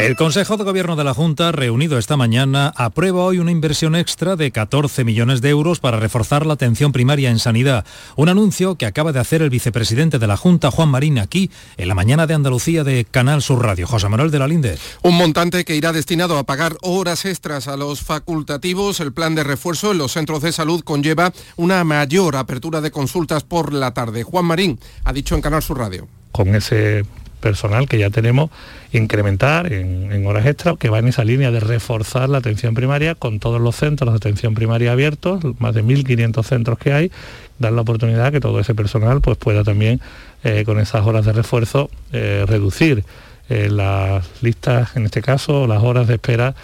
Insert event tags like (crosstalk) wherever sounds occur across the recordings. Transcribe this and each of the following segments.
El Consejo de Gobierno de la Junta, reunido esta mañana, aprueba hoy una inversión extra de 14 millones de euros para reforzar la atención primaria en sanidad. Un anuncio que acaba de hacer el vicepresidente de la Junta, Juan Marín, aquí en la mañana de Andalucía de Canal Sur Radio. José Manuel de la Linde. Un montante que irá destinado a pagar horas extras a los facultativos. El plan de refuerzo en los centros de salud conlleva una mayor apertura de consultas por la tarde. Juan Marín ha dicho en Canal Sur Radio. Con ese personal que ya tenemos, incrementar en, horas extras, que va en esa línea de reforzar la atención primaria con todos los centros de atención primaria abiertos, más de 1.500 centros que hay, dar la oportunidad que todo ese personal pues, pueda también, eh, con esas horas de refuerzo, eh, reducir eh, las listas, en este caso, las horas de espera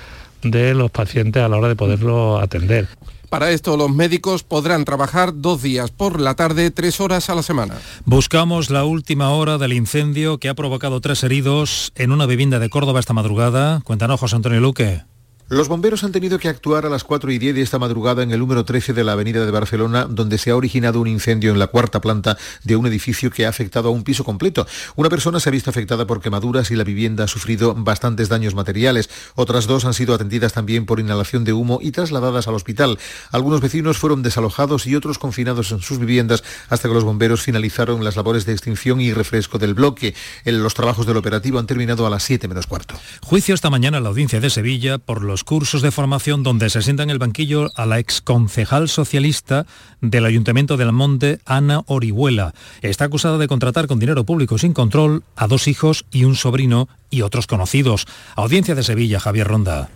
de los pacientes a la hora de poderlo atender. Para esto los médicos podrán trabajar dos días por la tarde, tres horas a la semana. Buscamos la última hora del incendio que ha provocado tres heridos en una vivienda de Córdoba esta madrugada. Cuéntanos, José Antonio Luque. Los bomberos han tenido que actuar a las 4 y 10 de esta madrugada en el número 13 de la Avenida de Barcelona, donde se ha originado un incendio en la cuarta planta de un edificio que ha afectado a un piso completo. Una persona se ha visto afectada por quemaduras y la vivienda ha sufrido bastantes daños materiales. Otras dos han sido atendidas también por inhalación de humo y trasladadas al hospital. Algunos vecinos fueron desalojados y otros confinados en sus viviendas hasta que los bomberos finalizaron las labores de extinción y refresco del bloque. los trabajos del operativo han terminado a las 7 menos cuarto. Juicio esta mañana en la audiencia de Sevilla por los cursos de formación donde se sienta en el banquillo a la exconcejal socialista del Ayuntamiento del Monte, Ana Orihuela. Está acusada de contratar con dinero público sin control a dos hijos y un sobrino y otros conocidos. Audiencia de Sevilla, Javier Ronda.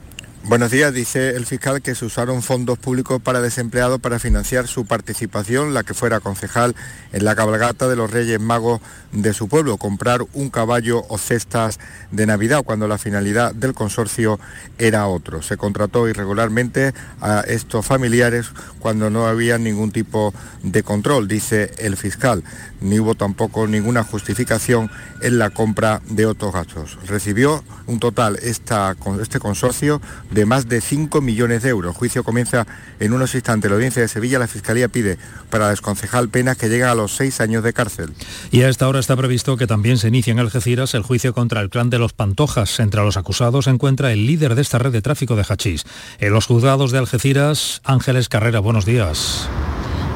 Buenos días, dice el fiscal que se usaron fondos públicos para desempleados para financiar su participación, la que fuera concejal en la cabalgata de los Reyes Magos de su pueblo, comprar un caballo o cestas de Navidad, cuando la finalidad del consorcio era otro. Se contrató irregularmente a estos familiares cuando no había ningún tipo de control, dice el fiscal. Ni hubo tampoco ninguna justificación en la compra de otros gastos. Recibió un total este consorcio de más de 5 millones de euros. El juicio comienza en unos instantes. La audiencia de Sevilla, la Fiscalía pide para la desconcejal penas que lleguen a los seis años de cárcel. Y a esta hora está previsto que también se inicie en Algeciras el juicio contra el clan de los Pantojas. Entre los acusados se encuentra el líder de esta red de tráfico de hachís. En los juzgados de Algeciras, Ángeles Carrera, buenos días.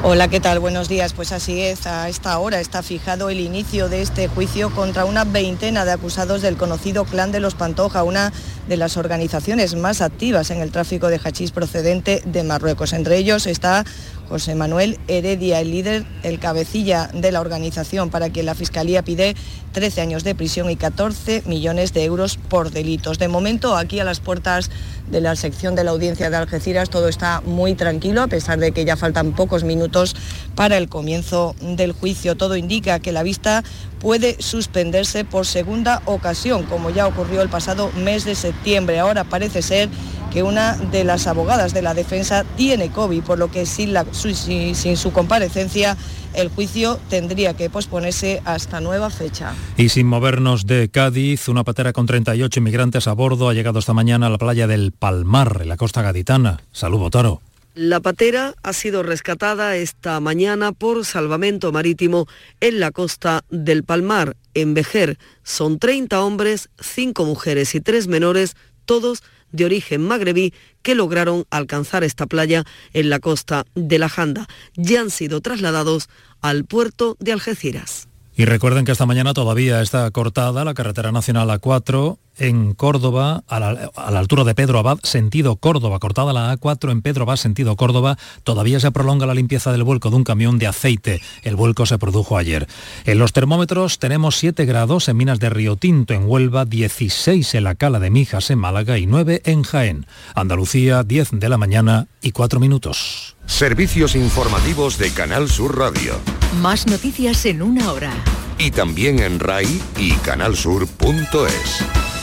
Hola, ¿qué tal? Buenos días. Pues así es, a esta hora está fijado el inicio de este juicio contra una veintena de acusados del conocido clan de los Pantoja, una de las organizaciones más activas en el tráfico de hachís procedente de Marruecos. Entre ellos está José Manuel Heredia, el líder, el cabecilla de la organización, para quien la Fiscalía pide 13 años de prisión y 14 millones de euros por delitos. De momento, aquí a las puertas de la sección de la audiencia de Algeciras todo está muy tranquilo, a pesar de que ya faltan pocos minutos para el comienzo del juicio. Todo indica que la vista puede suspenderse por segunda ocasión, como ya ocurrió el pasado mes de septiembre. Ahora parece ser que una de las abogadas de la defensa tiene COVID, por lo que sin, sin su comparecencia el juicio tendría que posponerse hasta nueva fecha. Y sin movernos de Cádiz, una patera con 38 inmigrantes a bordo ha llegado esta mañana a la playa del Palmar, en la costa gaditana. Salud, Botaro. La patera ha sido rescatada esta mañana por salvamento marítimo en la costa del Palmar, en Vejer. Son 30 hombres, 5 mujeres y 3 menores, todos de origen magrebí que lograron alcanzar esta playa en la costa de la Janda. Ya han sido trasladados al puerto de Algeciras. Y recuerden que esta mañana todavía está cortada la carretera nacional A4 en Córdoba, a la, altura de Pedro Abad, sentido Córdoba, cortada la A4 en Pedro Abad, sentido Córdoba, todavía se prolonga la limpieza del vuelco de un camión de aceite. El vuelco se produjo ayer. En los termómetros tenemos 7 grados en Minas de Río Tinto, en Huelva, 16 en la Cala de Mijas, en Málaga y 9 en Jaén. Andalucía, 10 de la mañana y 4 minutos. Servicios informativos de Canal Sur Radio. Más noticias en una hora. Y también en RAI y canalsur.es.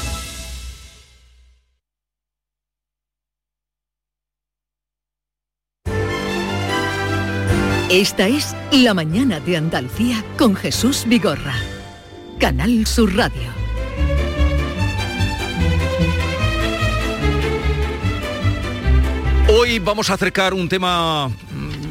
Esta es La Mañana de Andalucía con Jesús Vigorra. Canal Sur Radio. Hoy vamos a acercar un tema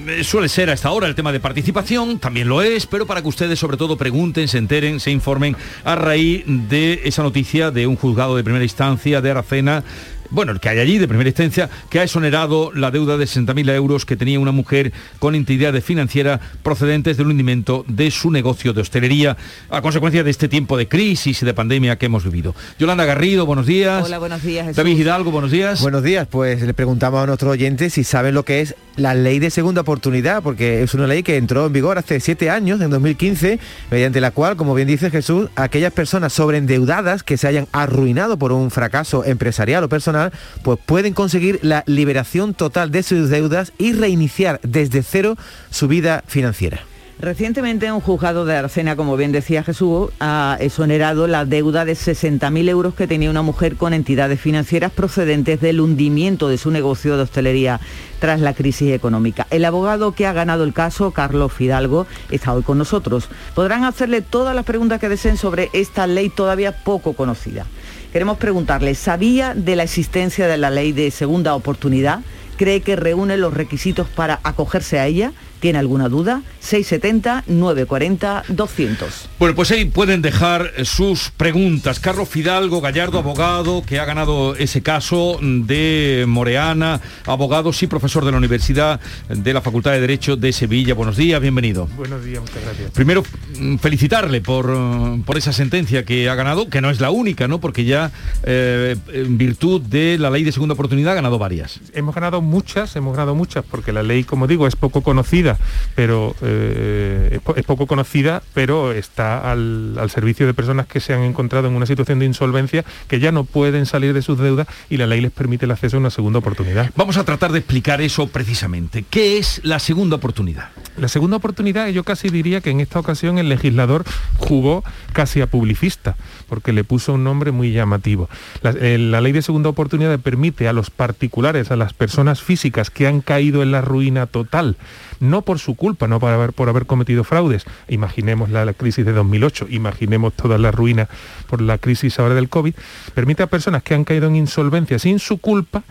eh, suele ser a esta hora el tema de participación, también lo es, pero para que ustedes sobre todo pregunten, se enteren, se informen a raíz de esa noticia de un juzgado de primera instancia de Aracena bueno, el que hay allí de primera instancia, que ha exonerado la deuda de 60.000 euros que tenía una mujer con entidades financieras procedentes del hundimiento de su negocio de hostelería a consecuencia de este tiempo de crisis y de pandemia que hemos vivido. Yolanda Garrido, buenos días. Hola, buenos días. Jesús. David Hidalgo, buenos días. Buenos días, pues le preguntamos a nuestros oyentes si saben lo que es la ley de segunda oportunidad, porque es una ley que entró en vigor hace siete años, en 2015, mediante la cual, como bien dice Jesús, aquellas personas sobreendeudadas que se hayan arruinado por un fracaso empresarial o personal pues pueden conseguir la liberación total de sus deudas y reiniciar desde cero su vida financiera. Recientemente un juzgado de Arcena, como bien decía Jesús, ha exonerado la deuda de 60.000 euros que tenía una mujer con entidades financieras procedentes del hundimiento de su negocio de hostelería tras la crisis económica. El abogado que ha ganado el caso, Carlos Fidalgo, está hoy con nosotros. Podrán hacerle todas las preguntas que deseen sobre esta ley todavía poco conocida. Queremos preguntarle, ¿sabía de la existencia de la ley de segunda oportunidad? ¿Cree que reúne los requisitos para acogerse a ella? ¿Tiene alguna duda? 670-940-200. Bueno, pues ahí pueden dejar sus preguntas. Carlos Fidalgo, Gallardo, abogado, que ha ganado ese caso de Moreana, abogado, sí, profesor de la Universidad de la Facultad de Derecho de Sevilla. Buenos días, bienvenido. Buenos días, muchas gracias. Primero, mm, felicitarle por, mm, por esa sentencia que ha ganado, que no es la única, ¿no? Porque ya eh, en virtud de la ley de segunda oportunidad ha ganado varias. Hemos ganado muchas, hemos ganado muchas, porque la ley, como digo, es poco conocida pero eh, es, poco conocida, pero está al, servicio de personas que se han encontrado en una situación de insolvencia, que ya no pueden salir de sus deudas y la ley les permite el acceso a una segunda oportunidad. Vamos a tratar de explicar eso precisamente. ¿Qué es la segunda oportunidad? La segunda oportunidad, yo casi diría que en esta ocasión el legislador jugó casi a publicista, porque le puso un nombre muy llamativo. La, eh, la ley de segunda oportunidad permite a los particulares, a las personas físicas que han caído en la ruina total, no por su culpa, no por haber, por haber cometido fraudes. Imaginemos la, crisis de 2008, imaginemos toda la ruina por la crisis ahora del COVID. Permite a personas que han caído en insolvencia sin su culpa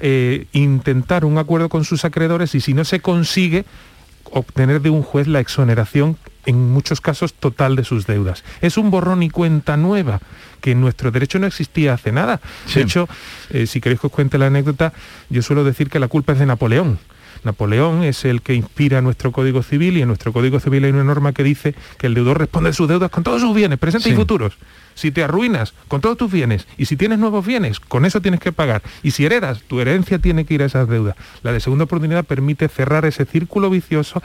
eh, intentar un acuerdo con sus acreedores y si no se consigue, obtener de un juez la exoneración en muchos casos total de sus deudas. Es un borrón y cuenta nueva que en nuestro derecho no existía hace nada. De hecho, eh, si queréis que os cuente la anécdota, yo suelo decir que la culpa es de Napoleón. Napoleón es el que inspira nuestro Código Civil y en nuestro Código Civil hay una norma que dice que el deudor responde de sus deudas con todos sus bienes, presentes y futuros. Si te arruinas, con todos tus bienes. Y si tienes nuevos bienes, con eso tienes que pagar. Y si heredas, tu herencia tiene que ir a esas deudas. La de segunda oportunidad permite cerrar ese círculo vicioso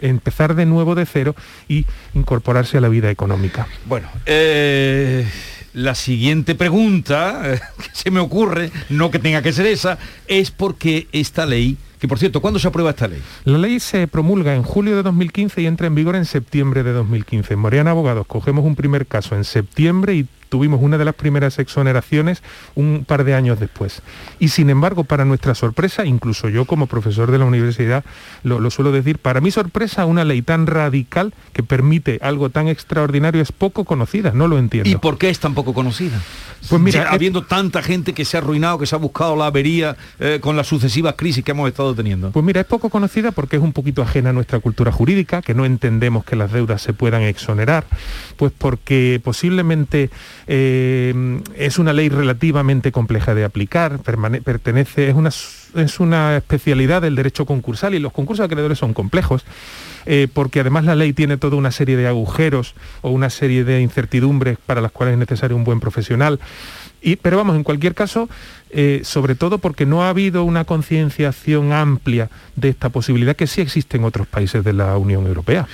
empezar de nuevo de cero y incorporarse a la vida económica. Bueno, eh, la siguiente pregunta eh, (laughs) que se me ocurre, no que tenga que ser esa, es porque esta ley que por cierto, ¿cuándo se aprueba esta ley? La ley se promulga en julio de 2015 y entra en vigor en septiembre de 2015. En Moriana Abogados cogemos un primer caso en septiembre y tuvimos una de las primeras exoneraciones un par de años después. Y sin embargo, para nuestra sorpresa, incluso yo como profesor de la universidad lo, suelo decir, para mi sorpresa una ley tan radical que permite algo tan extraordinario es poco conocida, no lo entiendo. ¿Y por qué es tan poco conocida? Pues mira, habiendo tanta gente que se ha arruinado, que se ha buscado la avería eh, con las sucesivas crisis que hemos estado teniendo. Pues mira, es poco conocida porque es un poquito ajena a nuestra cultura jurídica, que no entendemos que las deudas se puedan exonerar, pues porque posiblemente eh, es una ley relativamente compleja de aplicar, pertenece, es una, es una especialidad del derecho concursal y los concursos acreedores son complejos. Eh, porque además la ley tiene toda una serie de agujeros o una serie de incertidumbres para las cuales es necesario un buen profesional. Pero vamos, en cualquier caso, eh, sobre todo porque no ha habido una concienciación amplia de esta posibilidad que sí existe en otros países de la Unión Europea.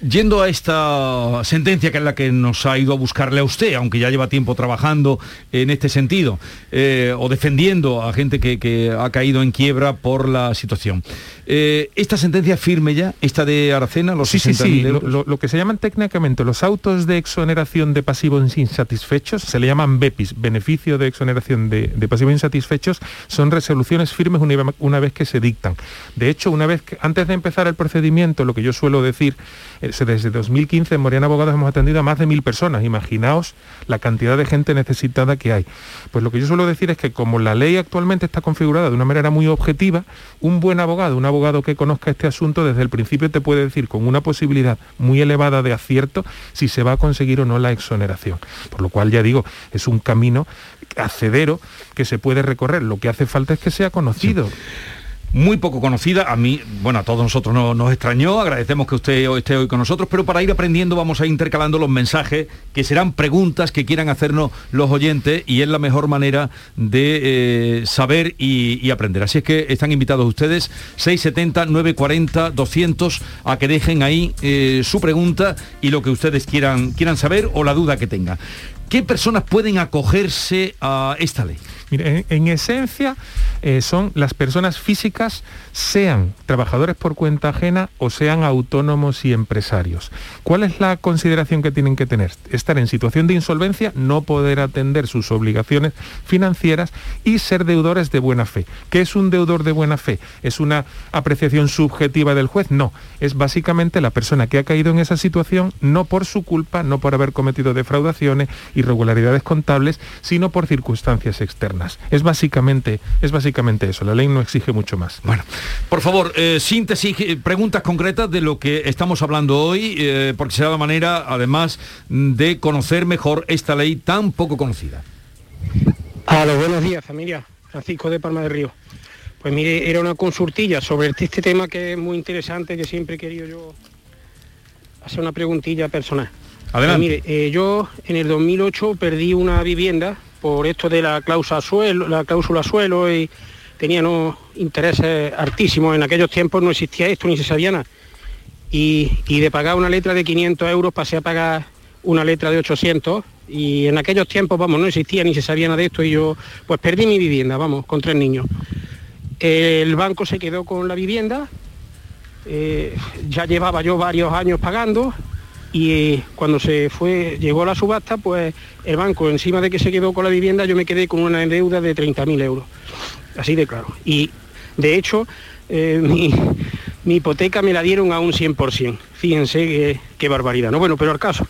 Yendo a esta sentencia que es la que nos ha ido a buscarle a usted, aunque ya lleva tiempo trabajando en este sentido, eh, o defendiendo a gente que, ha caído en quiebra por la situación. Eh, ¿Esta sentencia firme ya, esta de Aracena, los sí, sí, sí. Lo, que se llaman técnicamente los autos de exoneración de pasivos insatisfechos, se le llaman BEPIS, beneficio de exoneración de, pasivos insatisfechos, son resoluciones firmes una, vez que se dictan. De hecho, una vez que, antes de empezar el procedimiento, lo que yo suelo decir Desde 2015 en Moriana Abogados hemos atendido a más de mil personas. Imaginaos la cantidad de gente necesitada que hay. Pues lo que yo suelo decir es que como la ley actualmente está configurada de una manera muy objetiva, un buen abogado, un abogado que conozca este asunto desde el principio te puede decir con una posibilidad muy elevada de acierto si se va a conseguir o no la exoneración. Por lo cual ya digo, es un camino accedero que se puede recorrer. Lo que hace falta es que sea conocido. Muy poco conocida. A mí, bueno, a todos nosotros no- nos extrañó. Agradecemos que usted esté hoy con nosotros, pero para ir aprendiendo vamos a ir intercalando los mensajes que serán preguntas que quieran hacernos los oyentes y es la mejor manera de eh, saber y, y aprender. Así es que están invitados ustedes 670 940 200 a que dejen ahí eh, su pregunta y lo que ustedes quieran quieran saber o la duda que tengan. ¿Qué personas pueden acogerse a esta ley? En esencia eh, son las personas físicas, sean trabajadores por cuenta ajena o sean autónomos y empresarios. ¿Cuál es la consideración que tienen que tener? Estar en situación de insolvencia, no poder atender sus obligaciones financieras y ser deudores de buena fe. ¿Qué es un deudor de buena fe? ¿Es una apreciación subjetiva del juez? No, es básicamente la persona que ha caído en esa situación no por su culpa, no por haber cometido defraudaciones, irregularidades contables, sino por circunstancias externas. Es básicamente, es básicamente eso. La ley no exige mucho más. Bueno, por favor, eh, síntesis, eh, preguntas concretas de lo que estamos hablando hoy, eh, porque será la manera, además, de conocer mejor esta ley tan poco conocida. A los buenos días, familia. Francisco de Palma del Río. Pues mire, era una consultilla sobre este, este tema que es muy interesante, que siempre he querido yo hacer una preguntilla personal. Adelante. Pues mire, eh, yo en el 2008 perdí una vivienda por esto de la cláusula suelo, la cláusula suelo y tenía unos intereses altísimos. En aquellos tiempos no existía esto ni se sabía nada. Y, y de pagar una letra de 500 euros pasé a pagar una letra de 800 y en aquellos tiempos, vamos, no existía ni se sabía nada de esto y yo pues perdí mi vivienda, vamos, con tres niños. El banco se quedó con la vivienda, eh, ya llevaba yo varios años pagando y eh, cuando se fue, llegó la subasta, pues el banco encima de que se quedó con la vivienda yo me quedé con una deuda de 30.000 euros, así de claro. Y de hecho eh, (laughs) mi, hipoteca me la dieron a un 100%, fíjense qué, barbaridad, ¿no? Bueno, pero al caso.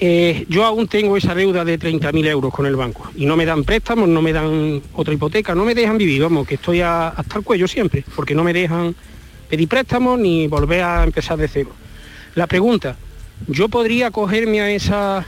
Eh, yo aún tengo esa deuda de 30.000 euros con el banco y no me dan préstamos, no me dan otra hipoteca, no me dejan vivir, vamos, que estoy a- hasta el cuello siempre, porque no me dejan pedir préstamos ni volver a empezar de cero. La pregunta, ¿yo podría acogerme a esa,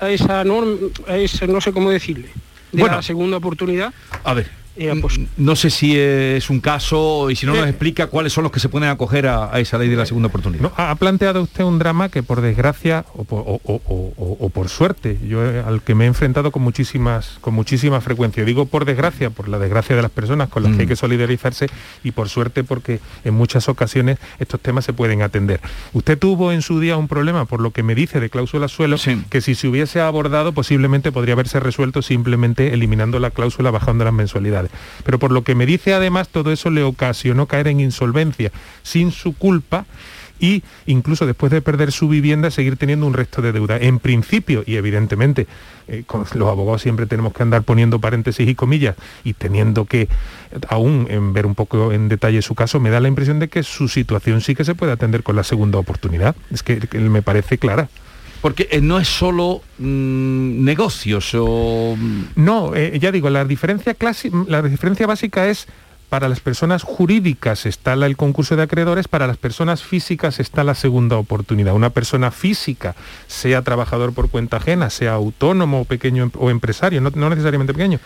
a esa norma, a esa, no sé cómo decirle, de Bueno. la segunda oportunidad? A ver, Eh, pues, no sé si es un caso y si no nos explica cuáles son los que se pueden acoger a, a esa ley de la segunda oportunidad. No, ha planteado usted un drama que por desgracia o por, o- o- o- o- o por suerte, yo eh, al que me he enfrentado con muchísimas, con muchísima frecuencia. Digo por desgracia, por la desgracia de las personas con las que hay que solidarizarse y por suerte porque en muchas ocasiones estos temas se pueden atender. Usted tuvo en su día un problema, por lo que me dice, de cláusula suelo, que si se hubiese abordado posiblemente podría haberse resuelto simplemente eliminando la cláusula, bajando las mensualidades. Pero por lo que me dice además, todo eso le ocasionó caer en insolvencia sin su culpa y incluso después de perder su vivienda seguir teniendo un resto de deuda. En principio, y evidentemente, eh, con los abogados siempre tenemos que andar poniendo paréntesis y comillas y teniendo que aún en ver un poco en detalle su caso, me da la impresión de que su situación sí que se puede atender con la segunda oportunidad. Es que, que me parece clara. Porque eh, no es solo mm, negocios o... No, eh, ya digo, la diferencia, clasi- la diferencia básica es para las personas jurídicas está el concurso de acreedores, para las personas físicas está la segunda oportunidad. Una persona física, sea trabajador por cuenta ajena, sea autónomo pequeño em- o empresario, no necesariamente pequeño,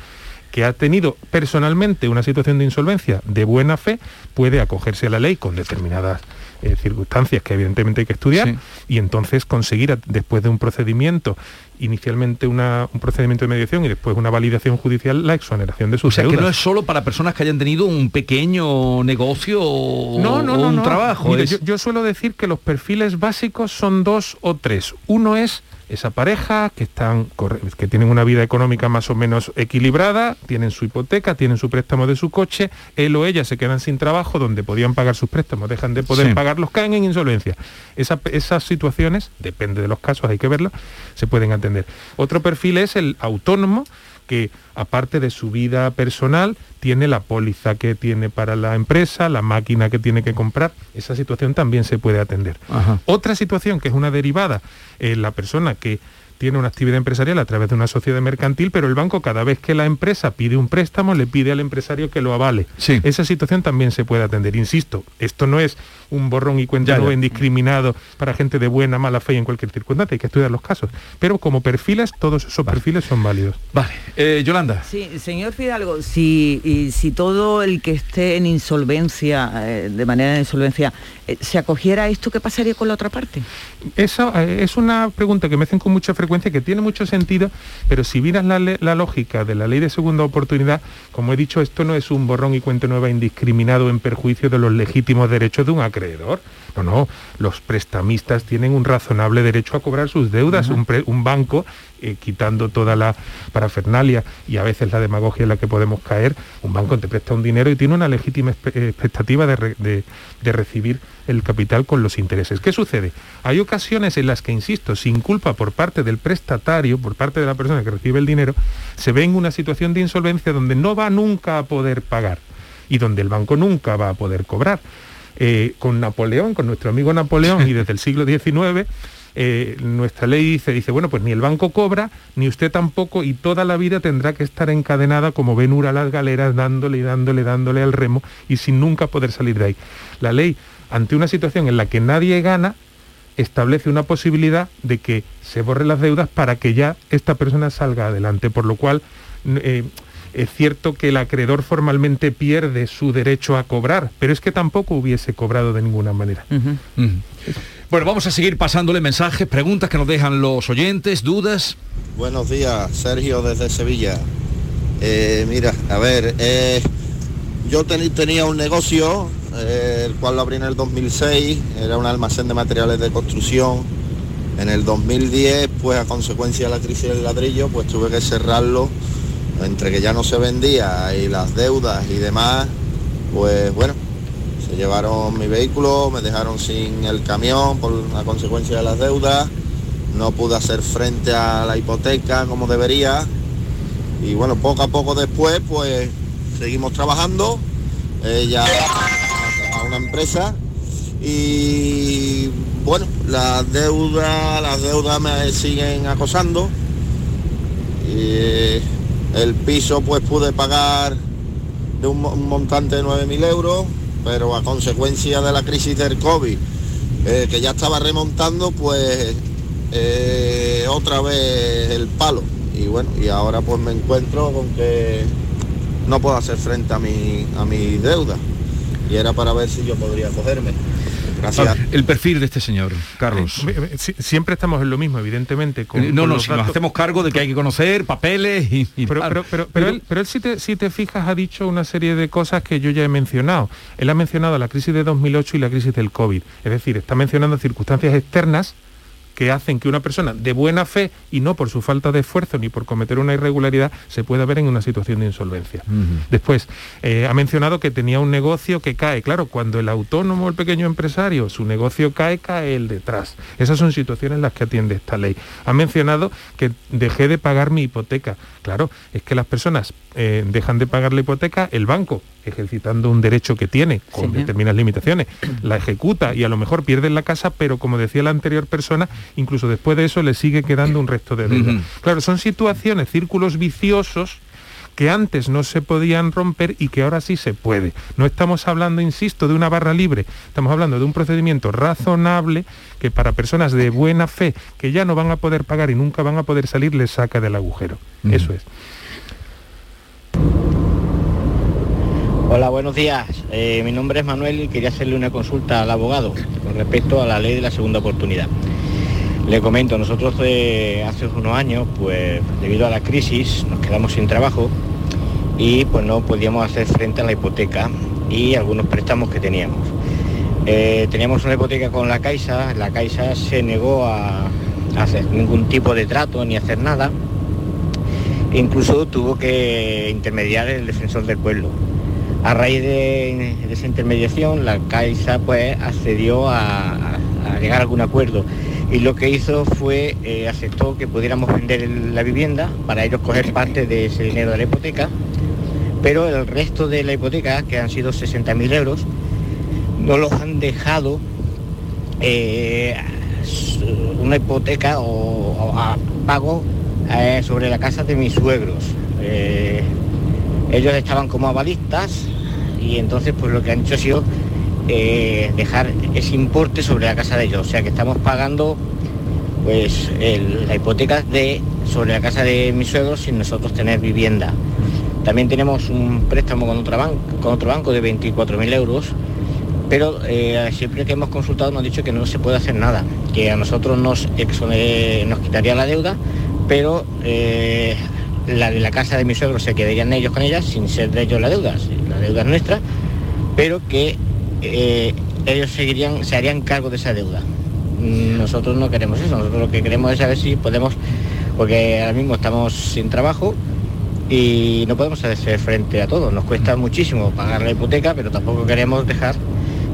que ha tenido personalmente una situación de insolvencia de buena fe, puede acogerse a la ley con determinadas eh, circunstancias que evidentemente hay que estudiar y entonces conseguir, después de un procedimiento, inicialmente una- un procedimiento de mediación y después una validación judicial, la exoneración de O sus sea, que no es solo para personas que hayan tenido un pequeño negocio o, No, no, o no, un trabajo. Mire, es- yo, yo suelo decir que los perfiles básicos son dos o tres. Uno es esa pareja que están que tienen una vida económica más o menos equilibrada, tienen su hipoteca, tienen su préstamo de su coche, él o ella se quedan sin trabajo donde podían pagar sus préstamos, dejan de poder Sí. pagarlos, caen en insolvencia. Esa- esas situaciones, depende de los casos, hay que verlo, se pueden atender. Otro perfil es el autónomo que aparte de su vida personal, tiene la póliza que tiene para la empresa, la máquina que tiene que comprar. Esa situación también se puede atender. Otra situación que es una derivada, eh, la persona que tiene una actividad empresarial a través de una sociedad mercantil, pero el banco cada vez que la empresa pide un préstamo le pide al empresario que lo avale. Esa situación también se puede atender. Insisto, esto no es un borrón y cuenta nueva indiscriminado para gente de buena, mala fe y en cualquier circunstancia, hay que estudiar los casos. Pero como perfiles, todos esos perfiles son válidos. Vale. Eh, Yolanda. Sí, señor Fidalgo, si, si todo el que esté en insolvencia, eh, de manera de insolvencia, eh, se acogiera a esto, ¿qué pasaría con la otra parte? Eso es una pregunta que me hacen con mucha frecuencia, que tiene mucho sentido, pero si miras la, la lógica de la ley de segunda oportunidad, como he dicho, esto no es un borrón y cuenta nueva indiscriminado en perjuicio de los legítimos derechos de un acreedor no, no, los prestamistas tienen un razonable derecho a cobrar sus deudas. un, banco, eh, quitando toda la parafernalia y a veces la demagogia en la que podemos caer, un banco te presta un dinero y tiene una legítima eh, expectativa de, de recibir el capital con los intereses. ¿Qué sucede? Hay ocasiones en las que, insisto, sin culpa por parte del prestatario, por parte de la persona que recibe el dinero, se ve en una situación de insolvencia donde no va nunca a poder pagar y donde el banco nunca va a poder cobrar. Eh, con Napoleón, con nuestro amigo Napoleón y desde el siglo XIX, eh, nuestra ley dice, dice, bueno, pues ni el banco cobra, ni usted tampoco, y toda la vida tendrá que estar encadenada como Venura a las galeras, dándole y dándole, dándole al remo, y sin nunca poder salir de ahí. La ley, ante una situación en la que nadie gana, establece una posibilidad de que se borren las deudas para que ya esta persona salga adelante, por lo cual eh, es cierto que el acreedor formalmente pierde su derecho a cobrar, pero es que tampoco hubiese cobrado de ninguna manera. Bueno, vamos a seguir pasándole mensajes, preguntas que nos dejan los oyentes, dudas. Buenos días, Sergio desde Sevilla. Eh, mira, a ver, eh, yo tenía un negocio, eh, el cual lo abrí en el 2006, era un almacén de materiales de construcción. En el 2010, pues a consecuencia de la crisis del ladrillo, pues tuve que cerrarlo entre que ya no se vendía y las deudas y demás, pues bueno, se llevaron mi vehículo, me dejaron sin el camión por la consecuencia de las deudas, no pude hacer frente a la hipoteca como debería y bueno, poco a poco después pues seguimos trabajando, ya a una empresa y bueno, las deudas, las deudas me siguen acosando. El piso pues pude pagar de un, montante de 9.000 euros, pero a consecuencia de la crisis del COVID, eh, que ya estaba remontando, pues eh, otra vez el palo. Y bueno, y ahora pues me encuentro con que no puedo hacer frente a mi, a mi deuda. Y era para ver si yo podría cogerme. El perfil de este señor, Carlos. Eh, eh, siempre estamos en lo mismo, evidentemente. Con, no, no, nos hacemos cargo de que hay que conocer papeles y... pero, pero, él, pero él si, te, si te fijas, ha dicho una serie de cosas que yo ya he mencionado. Él ha mencionado la crisis de 2008 y la crisis del COVID. Es decir, está mencionando circunstancias externas que hacen que una persona de buena fe y no por su falta de esfuerzo ni por cometer una irregularidad se pueda ver en una situación de insolvencia. Después, eh, ha mencionado que tenía un negocio que cae. Claro, cuando el autónomo o el pequeño empresario, su negocio cae, cae el detrás. Esas son situaciones en las que atiende esta ley. Ha mencionado que dejé de pagar mi hipoteca. Claro, es que las personas eh, dejan de pagar la hipoteca, el banco ejercitando un derecho que tiene con determinadas limitaciones, (clears throat) la ejecuta y a lo mejor pierde la casa, pero como decía la anterior persona, incluso después de eso le sigue quedando un resto de deuda. Claro, son situaciones, círculos viciosos que antes no se podían romper y que ahora sí se puede. No estamos hablando, insisto, de una barra libre, estamos hablando de un procedimiento razonable que para personas de buena fe que ya no van a poder pagar y nunca van a poder salir les saca del agujero. Eso es. Hola, buenos días. Eh, mi nombre es Manuel y quería hacerle una consulta al abogado con respecto a la ley de la segunda oportunidad. Le comento, nosotros hace unos años, pues debido a la crisis, nos quedamos sin trabajo y pues no podíamos hacer frente a la hipoteca y algunos préstamos que teníamos. Eh, teníamos una hipoteca con la Caixa, la Caixa se negó a, hacer ningún tipo de trato ni hacer nada. incluso tuvo que intermediar el defensor del pueblo a raíz de, esa intermediación, la Caixa pues accedió a, llegar a algún acuerdo. Y lo que hizo fue eh, aceptó que pudiéramos vender la vivienda para ellos coger parte de ese dinero de la hipoteca, pero el resto de la hipoteca, que han sido 60.000 euros, no los han dejado eh, una hipoteca o, a pago eh, sobre la casa de mis suegros. Ellos estaban como avalistas y entonces pues lo que han hecho ha sido eh, dejar ese importe sobre la casa de ellos. O sea que estamos pagando pues la hipoteca de sobre la casa de mis suegros sin nosotros tener vivienda. También tenemos un préstamo con, otra ban- con otro banco de 24.000 euros, pero eh, siempre que hemos consultado nos han dicho que no se puede hacer nada, que a nosotros nos, nos quitaría la deuda, pero eh, la de la casa de mis suegros se quedarían ellos con ella sin ser de ellos la deuda, la deuda es nuestra, pero que eh, ellos seguirían, se harían cargo de esa deuda. Mm, Nosotros no queremos eso, nosotros lo que queremos es saber si podemos, porque ahora mismo estamos sin trabajo y no podemos hacer frente a todo. Nos cuesta muchísimo pagar la hipoteca, pero tampoco queremos dejar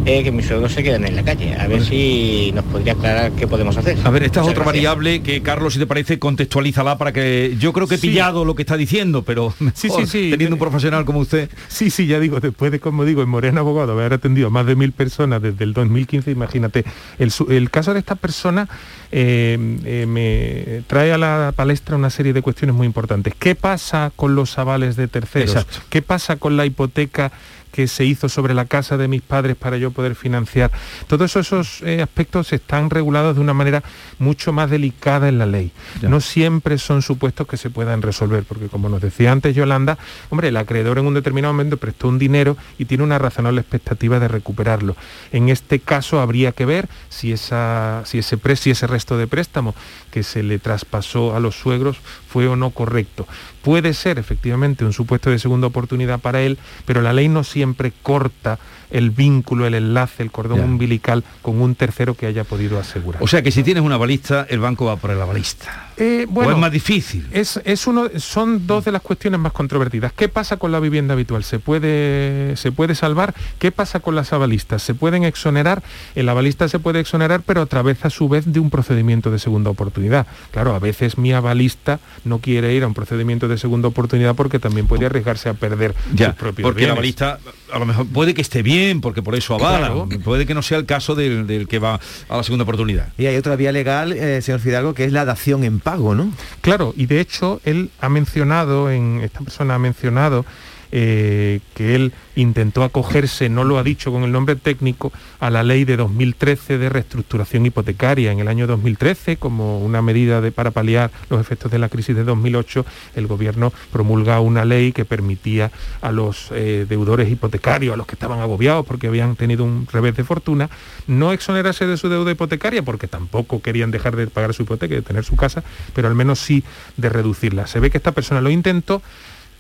eh, que mis suegros se queden en la calle. A ver si nos podría aclarar qué podemos hacer. A ver, esta es otra gracias. variable que, Carlos, si te parece, contextualízala para que... Yo creo que he Sí. pillado lo que está diciendo, pero Sí, mejor, sí, sí. teniendo un profesional como usted... Sí, sí, ya digo, después de, como digo, en Moreno Abogado haber atendido a más de mil personas desde el 2015, imagínate, el, caso de esta persona eh, eh, me trae a la palestra una serie de cuestiones muy importantes. ¿Qué pasa con los avales de terceros? Exacto. ¿Qué pasa con la hipoteca que se hizo sobre la casa de mis padres para yo poder financiar? Todos esos eh, aspectos están regulados de una manera mucho más delicada en la ley. Ya. No siempre son supuestos que se puedan resolver, porque como nos decía antes Yolanda, hombre, el acreedor en un determinado momento prestó un dinero y tiene una razonable expectativa de recuperarlo. En este caso habría que ver si, esa, si, ese, pre- si ese resto de préstamo que se le traspasó a los suegros fue o no correcto. Puede ser efectivamente un supuesto de segunda oportunidad para él, pero la ley no siempre corta el vínculo, el enlace, el cordón Ya. umbilical con un tercero que haya podido asegurar. O sea que si tienes una balista, el banco va por el balista. Eh, o es más difícil. Es, es uno, son dos de las cuestiones más controvertidas. ¿Qué pasa con la vivienda habitual? ¿Se puede, ¿Se puede salvar? ¿Qué pasa con las avalistas? ¿Se pueden exonerar? El avalista se puede exonerar, pero a través, a su vez, de un procedimiento de segunda oportunidad. Claro, a veces mi avalista no quiere ir a un procedimiento de segunda oportunidad porque también puede arriesgarse a perder Ya, sus propios porque la bienes. balista a lo mejor puede que esté bien, porque por eso avala. Claro. Puede que no sea el caso del, del que va a la segunda oportunidad. Y hay otra vía legal, eh, señor Fidalgo, que es la dación en pago, ¿no? Claro, y de hecho él ha mencionado, en, esta persona ha mencionado eh, que él intentó acogerse, no lo ha dicho con el nombre técnico, a la ley de 2013 de reestructuración hipotecaria. En el año 2013, como una medida para paliar los efectos de la crisis de 2008, el gobierno promulga una ley que permitía a los eh, deudores hipotecarios, a los que estaban agobiados porque habían tenido un revés de fortuna, no exonerarse de su deuda hipotecaria porque tampoco querían dejar de pagar su hipoteca y de tener su casa, pero al menos sí de reducirla. Se ve que esta persona lo intentó,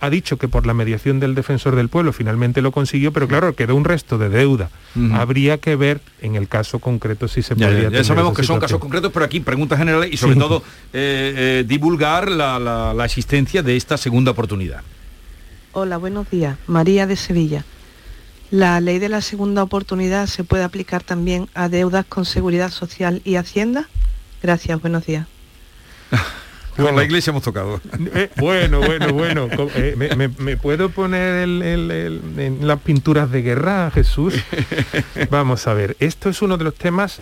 ha dicho que por la mediación del defensor del pueblo finalmente lo consiguió, pero claro, quedó un resto de deuda. Habría que ver en el caso concreto si se Ya, podría ya, ya sabemos esa que son casos concretos, pero aquí preguntas generales y sobre Sí. todo eh, eh, divulgar la, la- la existencia de esta segunda oportunidad. Hola, buenos días. María de Sevilla. ¿La ley de la segunda oportunidad se puede aplicar también a deudas con seguridad social y hacienda? Gracias, buenos días. (laughs) Con la iglesia hemos tocado. Eh, bueno, bueno, bueno. Eh, me, me- me puedo poner el- el- el- en las pinturas de guerra, Jesús? (laughs) Vamos a ver, esto es uno de los temas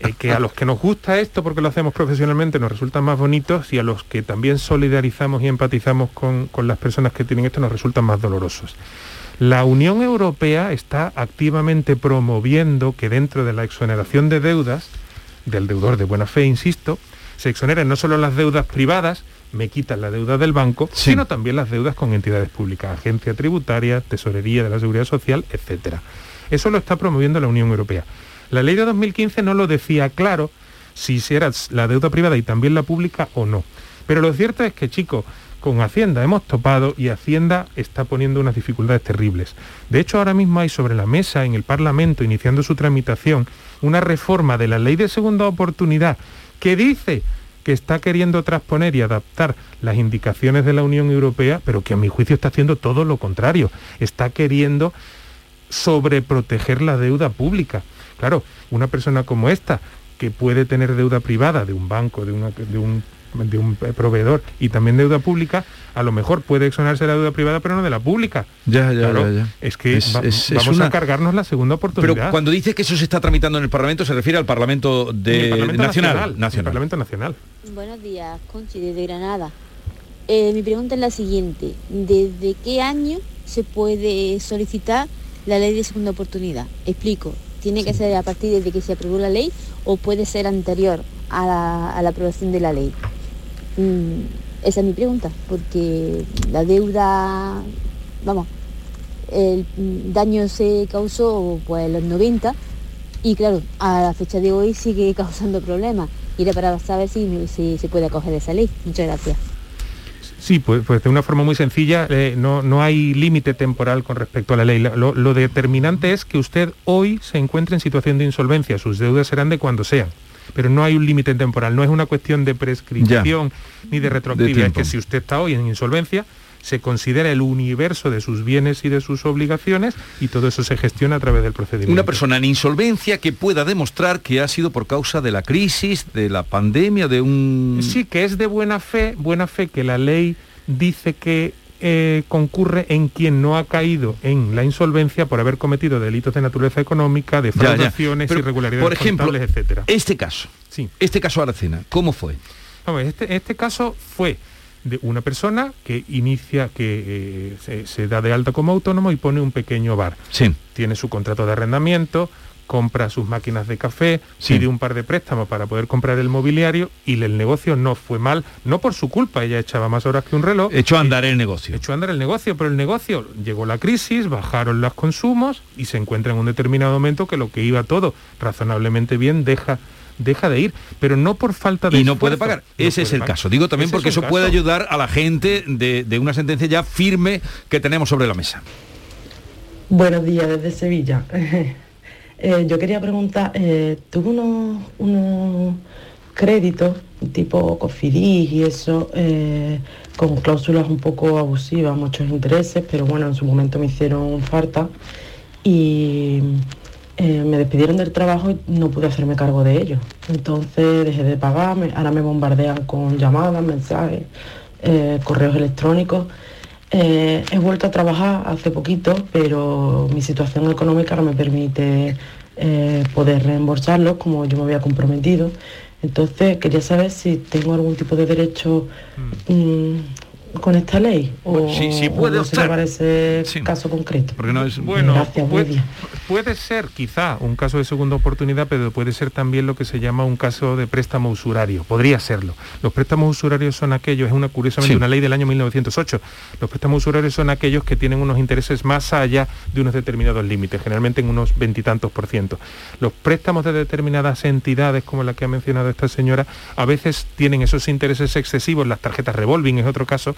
eh, que a los que nos gusta esto porque lo hacemos profesionalmente nos resultan más bonitos y a los que también solidarizamos y empatizamos con, con las personas que tienen esto nos resultan más dolorosos. La Unión Europea está activamente promoviendo que dentro de la exoneración de deudas, del deudor de buena fe, insisto, se exoneren no solo las deudas privadas, me quitan la deuda del banco, sino también las deudas con entidades públicas, agencia tributaria, tesorería de la seguridad social, etcétera. Eso lo está promoviendo la Unión Europea. La ley de 2015 no lo decía claro si era la deuda privada y también la pública o no. Pero lo cierto es que, chicos, con Hacienda hemos topado y Hacienda está poniendo unas dificultades terribles. De hecho, ahora mismo hay sobre la mesa en el Parlamento, iniciando su tramitación, una reforma de la ley de segunda oportunidad que dice que está queriendo transponer y adaptar las indicaciones de la Unión Europea, pero que a mi juicio está haciendo todo lo contrario. Está queriendo sobreproteger la deuda pública. Claro, una persona como esta, que puede tener deuda privada de un banco, de, una, de un de un proveedor y también deuda pública, a lo mejor puede exonerarse la deuda privada, pero no de la pública. Ya, ya, ya, ya. Es que Es- va- es- es vamos una- a cargarnos la segunda oportunidad. Pero cuando dice que eso se está tramitando en el Parlamento, se refiere al Parlamento de El Parlamento Nacional. Nacional, el. Parlamento Nacional. Buenos días, Conchi, desde Granada. Eh, mi pregunta es la siguiente. ¿Desde qué año se puede solicitar la ley de segunda oportunidad? Explico. ¿Tiene que ser a partir desde que se aprobó la ley o puede ser anterior a la, a la aprobación de la ley? Mm, esa es mi pregunta, porque la deuda, vamos, el daño se causó pues en los 90 y claro, a la fecha de hoy sigue (laughs) causando problemas. Y era para saber si, si se puede acoger esa ley. Muchas gracias. Sí, pues, pues de una forma muy sencilla, eh, no, no hay límite temporal con respecto a la ley. Lo, lo determinante es que usted hoy se encuentre en situación de insolvencia, sus deudas serán de cuando sean. Pero no hay un límite temporal, no es una cuestión de prescripción ni de retroactividad, es que si usted está hoy en insolvencia, se considera el universo de sus bienes y de sus obligaciones y todo eso se gestiona a través del procedimiento. Una persona en insolvencia que pueda demostrar que ha sido por causa de la crisis, de la pandemia, de un... Sí, que es de buena fe, buena fe que la ley dice que eh, concurre en quien no ha caído en la insolvencia por haber cometido delitos de naturaleza económica, defraudaciones, irregularidades por ejemplo, contables, etcétera. Este caso, Sí. este caso Aracena, ¿cómo fue? Este, este caso fue de una persona que inicia, que eh, se, se da de alta como autónomo y pone un pequeño bar. Sí. Tiene su contrato de arrendamiento, compra sus máquinas de café, Sí. pide un par de préstamos para poder comprar el mobiliario y el negocio no fue mal, no por su culpa, ella echaba más horas que un reloj. Echó a andar el negocio. Echó a andar el negocio, pero el negocio llegó la crisis, bajaron los consumos y se encuentra en un determinado momento que lo que iba todo razonablemente bien deja deja de ir, pero no por falta de Y no puede pagar. No Ese es el pagar. caso. Digo también Ese porque eso puede ayudar a la gente de, de una sentencia ya firme que tenemos sobre la mesa. Buenos días desde Sevilla. (laughs) Eh, yo quería preguntar, eh, tuve unos, unos créditos tipo Cofidis y eso, eh, con cláusulas un poco abusivas, muchos intereses, pero bueno, en su momento me hicieron falta y eh, me despidieron del trabajo y no pude hacerme cargo de ellos. Entonces dejé de pagarme, ahora me bombardean con llamadas, mensajes, correos electrónicos. Eh, he vuelto a trabajar hace poquito, pero mi situación económica no me permite eh, poder reembolsarlos como yo me había comprometido. Entonces quería saber si tengo algún tipo de derecho mm, con esta ley o, Sí, sí o puede no se optar. para ese caso concreto. Porque no es Bueno, Gracias, puede, puede ser quizá un caso de segunda oportunidad, pero puede ser también lo que se llama un caso de préstamo usurario. Podría serlo. Los préstamos usurarios son aquellos, es una curiosamente Sí. una ley del año 1908. Los préstamos usurarios son aquellos que tienen unos intereses más allá de unos determinados límites, generalmente en unos veintitantos por ciento. Los préstamos de determinadas entidades, como la que ha mencionado esta señora, a veces tienen esos intereses excesivos, las tarjetas revolving es otro caso,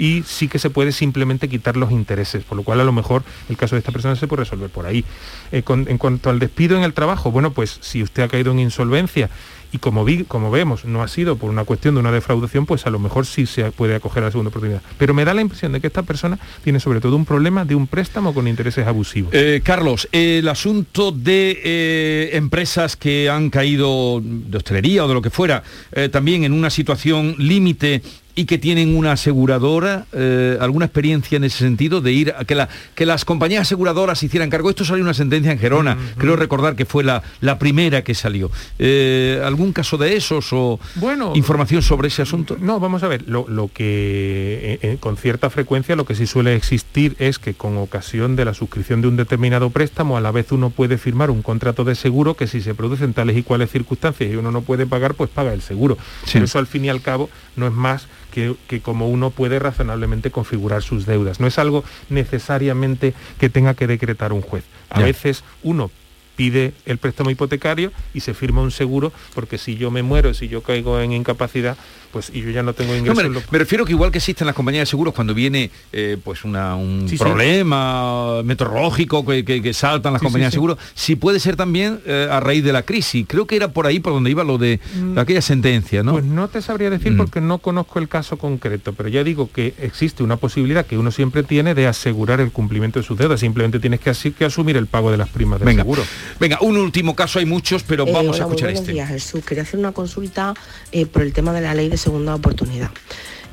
y sí que se puede simplemente quitar los intereses, por lo cual a lo mejor el caso de esta persona se puede resolver por ahí. Eh, en cuanto al despido en el trabajo, bueno, pues si usted ha caído en insolvencia y como, vi, como vemos no ha sido por una cuestión de una defraudación, pues a lo mejor sí se puede acoger a la segunda oportunidad. Pero me da la impresión de que esta persona tiene sobre todo un problema de un préstamo con intereses abusivos. Eh, Carlos, el asunto de eh, empresas que han caído de hostelería o de lo que fuera, también en una situación límite y que tienen una aseguradora, eh, alguna experiencia en ese sentido de ir a que, la, que las compañías aseguradoras se hicieran cargo. Esto salió una sentencia en Gerona, creo recordar que fue la, la primera que salió. Eh, ¿Algún caso de esos o Bueno, información sobre ese asunto? No, vamos a ver, lo, lo que eh, eh, con cierta frecuencia lo que sí suele existir es que con ocasión de la suscripción de un determinado préstamo, a la vez uno puede firmar un contrato de seguro que si se producen tales y cuales circunstancias y uno no puede pagar, pues paga el seguro. Sí. Pero eso al fin y al cabo no es más que, que como uno puede razonablemente configurar sus deudas. No es algo necesariamente que tenga que decretar un juez. A Ya. veces uno pide el préstamo hipotecario y se firma un seguro porque si yo me muero, si yo caigo en incapacidad, pues y yo ya no tengo No, ingresos. me, lo- me refiero que igual que existen las compañías de seguros cuando viene eh, pues una- un Sí, sí. problema meteorológico que, que- que saltan las Sí, compañías sí, de seguros, si puede ser también eh, a raíz de la crisis. Creo que era por ahí por donde iba lo de Mm. aquella sentencia, ¿no? Pues no te sabría decir Mm. porque no conozco el caso concreto, pero ya digo que existe una posibilidad que uno siempre tiene de asegurar el cumplimiento de sus deudas. Simplemente tienes que así que asumir el pago de las primas del Venga. seguro. Venga, un último caso, hay muchos, pero Eh, vamos hola, a muy escuchar buenos este. días, Jesús. Quería hacer una consulta eh, por el tema de la ley de segunda oportunidad.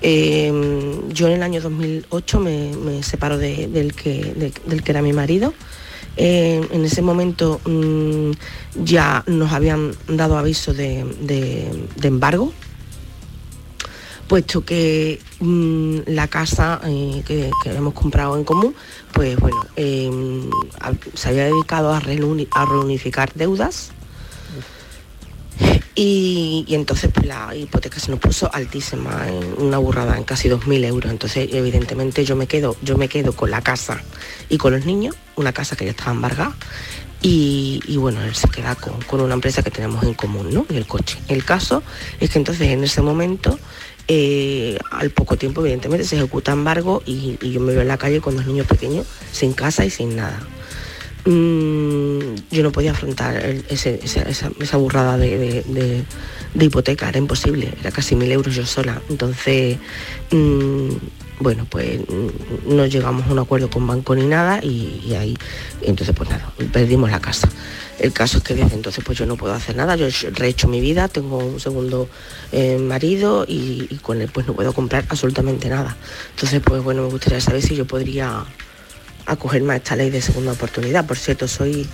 Eh, yo en el año 2008 me, me separo de- del, que, de- del que era mi marido. Eh, en ese momento mm, ya nos habían dado aviso de, embargo, puesto que mm, la casa eh, que, habíamos comprado en común, pues bueno, a- se había dedicado a reunificar deudas y, entonces pues, la hipoteca se nos puso altísima, una burrada, en casi 2.000 euros. Entonces, evidentemente, yo me quedo, yo me quedo con la casa y con los niños, una casa que ya estaba embargada. Y, bueno, él se queda con, con una empresa que tenemos en común, ¿no? Y el coche. El caso es que entonces en ese momento, eh, al poco tiempo, evidentemente, se ejecuta embargo y, y yo me veo en la calle con dos niños pequeños, sin casa y sin nada. Mm, yo no podía afrontar esa, burrada de, hipoteca, era imposible, era casi mil euros yo sola. Entonces, mm, bueno, pues mm, no llegamos a un acuerdo con banco ni nada y, ahí, entonces pues nada, perdimos la casa. El caso es que desde entonces pues yo no puedo hacer nada, yo he rehecho mi vida, tengo un segundo eh, marido y con él pues no puedo comprar absolutamente nada. Entonces pues bueno, me gustaría saber si yo podría acogerme a esta ley de segunda oportunidad. Por cierto, soy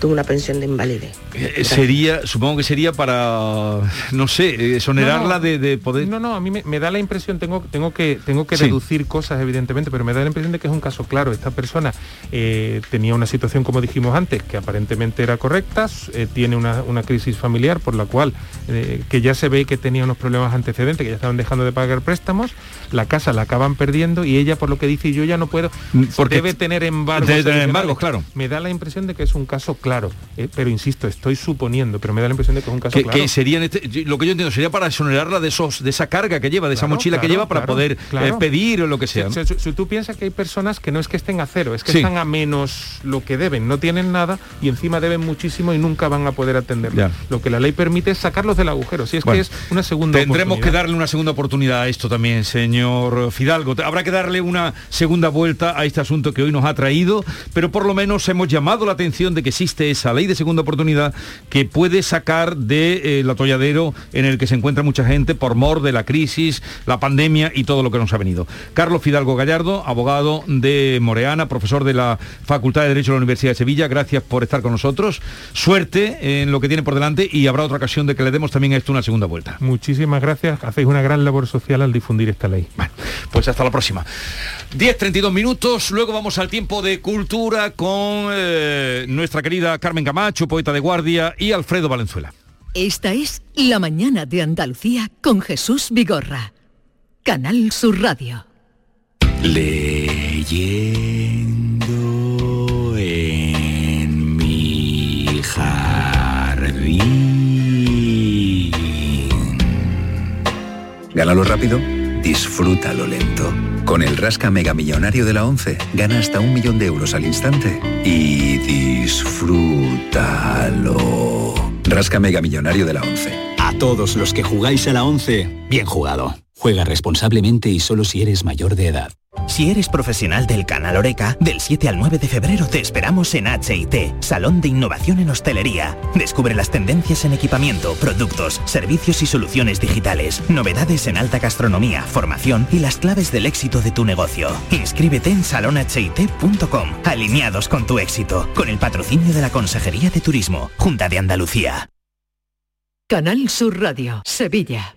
tengo una pensión de invalidez. Eh, Sería, supongo que sería para, no sé, eh, exonerarla No, no. De, de poder... No, no, a mí me, me da la impresión, tengo, tengo que, tengo que Sí. deducir cosas evidentemente, pero me da la impresión de que es un caso claro. Esta persona eh, tenía una situación, como dijimos antes, que aparentemente era correcta, eh, tiene una, una crisis familiar por la cual, eh, que ya se ve que tenía unos problemas antecedentes, que ya estaban dejando de pagar préstamos, la casa la acaban perdiendo y ella, por lo que dice, yo ya no puedo, porque debe tener embargos. debe tener adicionales. embargos, claro. Me da la impresión de que es un caso claro, eh, pero insisto, estoy suponiendo, pero me da la impresión de que es un caso que, claro. que sería este- lo que yo entiendo sería para exonerarla de esos de esa carga que lleva de esa Claro, mochila que claro, lleva para claro, poder claro. eh, pedir o lo que sea Si, ¿no? si- si tú piensas que hay personas que no es que estén a cero, es que Sí. están a menos lo que deben, no tienen nada y encima deben muchísimo y nunca van a poder atenderlo. Ya. Lo que la ley permite es sacarlos del agujero, si es Bueno, que es una segunda Tendremos que darle una segunda oportunidad a esto también, señor Fidalgo. Habrá que darle una segunda vuelta a este asunto que hoy nos ha traído, pero por lo menos hemos llamado la atención de que existe esa ley de segunda oportunidad que puede sacar del atolladero en el que se encuentra mucha gente por mor de la crisis, la pandemia y todo lo que nos ha venido. Carlos Fidalgo Gallardo, abogado de Moreana, profesor de la Facultad de Derecho de la Universidad de Sevilla, gracias por estar con nosotros. Suerte en lo que tiene por delante y habrá otra ocasión de que le demos también a esto una segunda vuelta. Muchísimas gracias, hacéis una gran labor social al difundir esta ley. Pues hasta la próxima. 10.32 minutos, luego vamos al tiempo de cultura con eh, nuestra querida Carmen Camacho, poeta de guardia, y Alfredo Valenzuela. Esta es La mañana de Andalucía con Jesús Vigorra. Canal Sur Radio. Leyendo en mi jardín. Gánalo rápido, disfrútalo lento. Con el Rasca Mega Millonario de la 11, gana hasta un millón de euros al instante y disfrútalo. Rasca Mega Millonario de la 11. A todos los que jugáis a la 11, bien jugado. Juega responsablemente y solo si eres mayor de edad. Si eres profesional del canal Oreca, del 7 al 9 de febrero te esperamos en HIT, Salón de Innovación en Hostelería. Descubre las tendencias en equipamiento, productos, servicios y soluciones digitales, novedades en alta gastronomía, formación y las claves del éxito de tu negocio. Inscríbete en salonhit.com, alineados con tu éxito, con el patrocinio de la Consejería de Turismo, Junta de Andalucía. Canal Sur Radio, Sevilla.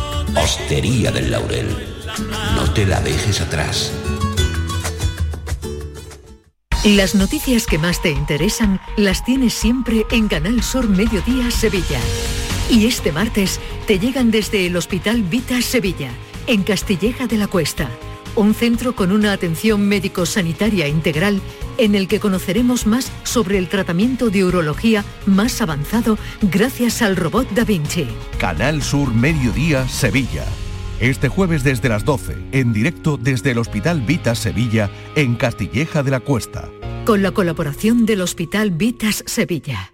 Hostería del Laurel, no te la dejes atrás. Las noticias que más te interesan las tienes siempre en Canal Sur Mediodía Sevilla. Y este martes te llegan desde el Hospital Vita Sevilla, en Castilleja de la Cuesta, un centro con una atención médico-sanitaria integral en el que conoceremos más sobre el tratamiento de urología más avanzado gracias al robot Da Vinci. Canal Sur Mediodía Sevilla. Este jueves desde las 12, en directo desde el Hospital Vitas Sevilla, en Castilleja de la Cuesta. Con la colaboración del Hospital Vitas Sevilla.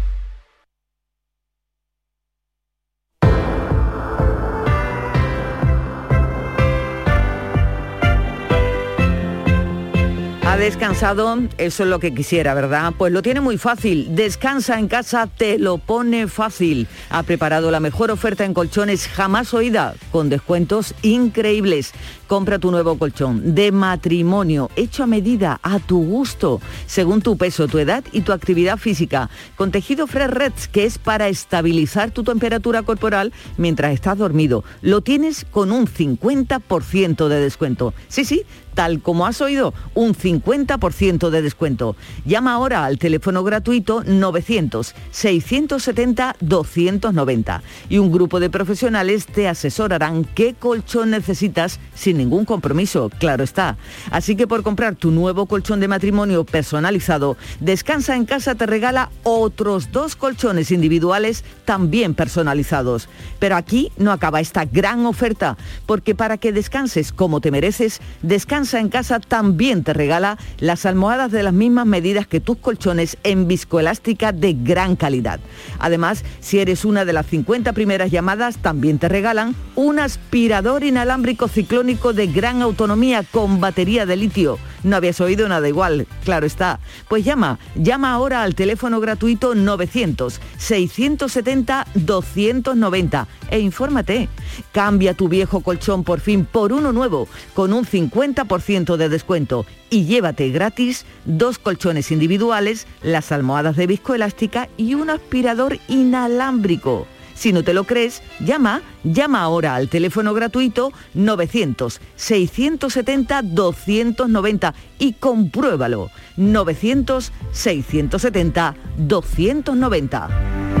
¿Ha descansado? Eso es lo que quisiera, ¿verdad? Pues lo tiene muy fácil. Descansa en casa, te lo pone fácil. Ha preparado la mejor oferta en colchones jamás oída, con descuentos increíbles. Compra tu nuevo colchón de matrimonio, hecho a medida, a tu gusto, según tu peso, tu edad y tu actividad física. Con tejido Fresh Reds, que es para estabilizar tu temperatura corporal mientras estás dormido. Lo tienes con un 50% de descuento. Sí, sí, tal como has oído, un 50% de descuento. Llama ahora al teléfono gratuito 900-670-290 y un grupo de profesionales te asesorarán qué colchón necesitas sin ningún compromiso, claro está. Así que por comprar tu nuevo colchón de matrimonio personalizado, Descansa en casa te regala otros dos colchones individuales también personalizados. Pero aquí no acaba esta gran oferta, porque para que descanses como te mereces, Descansa en casa también te regala las almohadas de las mismas medidas que tus colchones en viscoelástica de gran calidad. Además, si eres una de las 50 primeras llamadas, también te regalan un aspirador inalámbrico ciclónico de gran autonomía con batería de litio. No habías oído nada igual, claro está. Pues llama, llama ahora al teléfono gratuito 900-670-290 e infórmate. Cambia tu viejo colchón por fin por uno nuevo con un 50% de descuento y llévate gratis dos colchones individuales, las almohadas de viscoelástica y un aspirador inalámbrico. Si no te lo crees, llama, llama ahora al teléfono gratuito 900-670-290 y compruébalo. 900-670-290.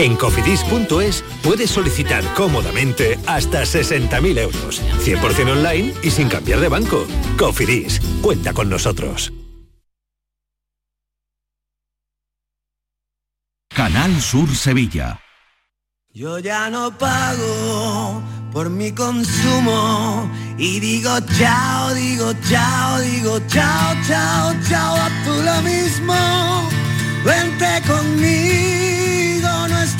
En cofidis.es puedes solicitar cómodamente hasta 60.000 euros, 100% online y sin cambiar de banco. Cofidis, cuenta con nosotros. Canal Sur Sevilla. Yo ya no pago por mi consumo y digo chao, digo chao, digo chao, chao, chao, a tú lo mismo. Vente conmigo,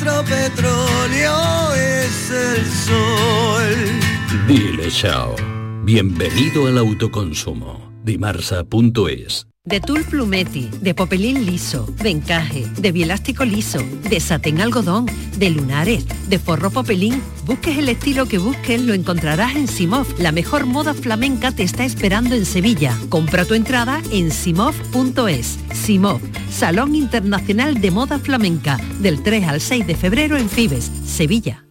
nuestro petróleo es el sol. Dile chao. Bienvenido al autoconsumo. Dimarsa.es De tul plumeti, de popelín liso, de encaje, de bielástico liso, de satén algodón, de lunares, de forro popelín. Busques el estilo que busques, lo encontrarás en Simov. La mejor moda flamenca te está esperando en Sevilla. Compra tu entrada en simov.es. Simov, Salón Internacional de Moda Flamenca, del 3 al 6 de febrero en Fibes, Sevilla.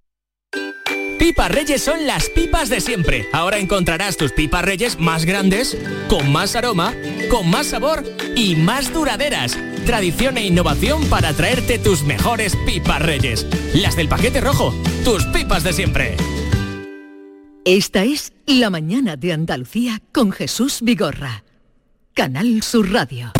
Pipas Reyes son las pipas de siempre. Ahora encontrarás tus pipas Reyes más grandes, con más aroma, con más sabor y más duraderas. Tradición e innovación para traerte tus mejores pipas Reyes. Las del paquete rojo, tus pipas de siempre. Esta es La mañana de Andalucía con Jesús Vigorra. Canal Sur Radio.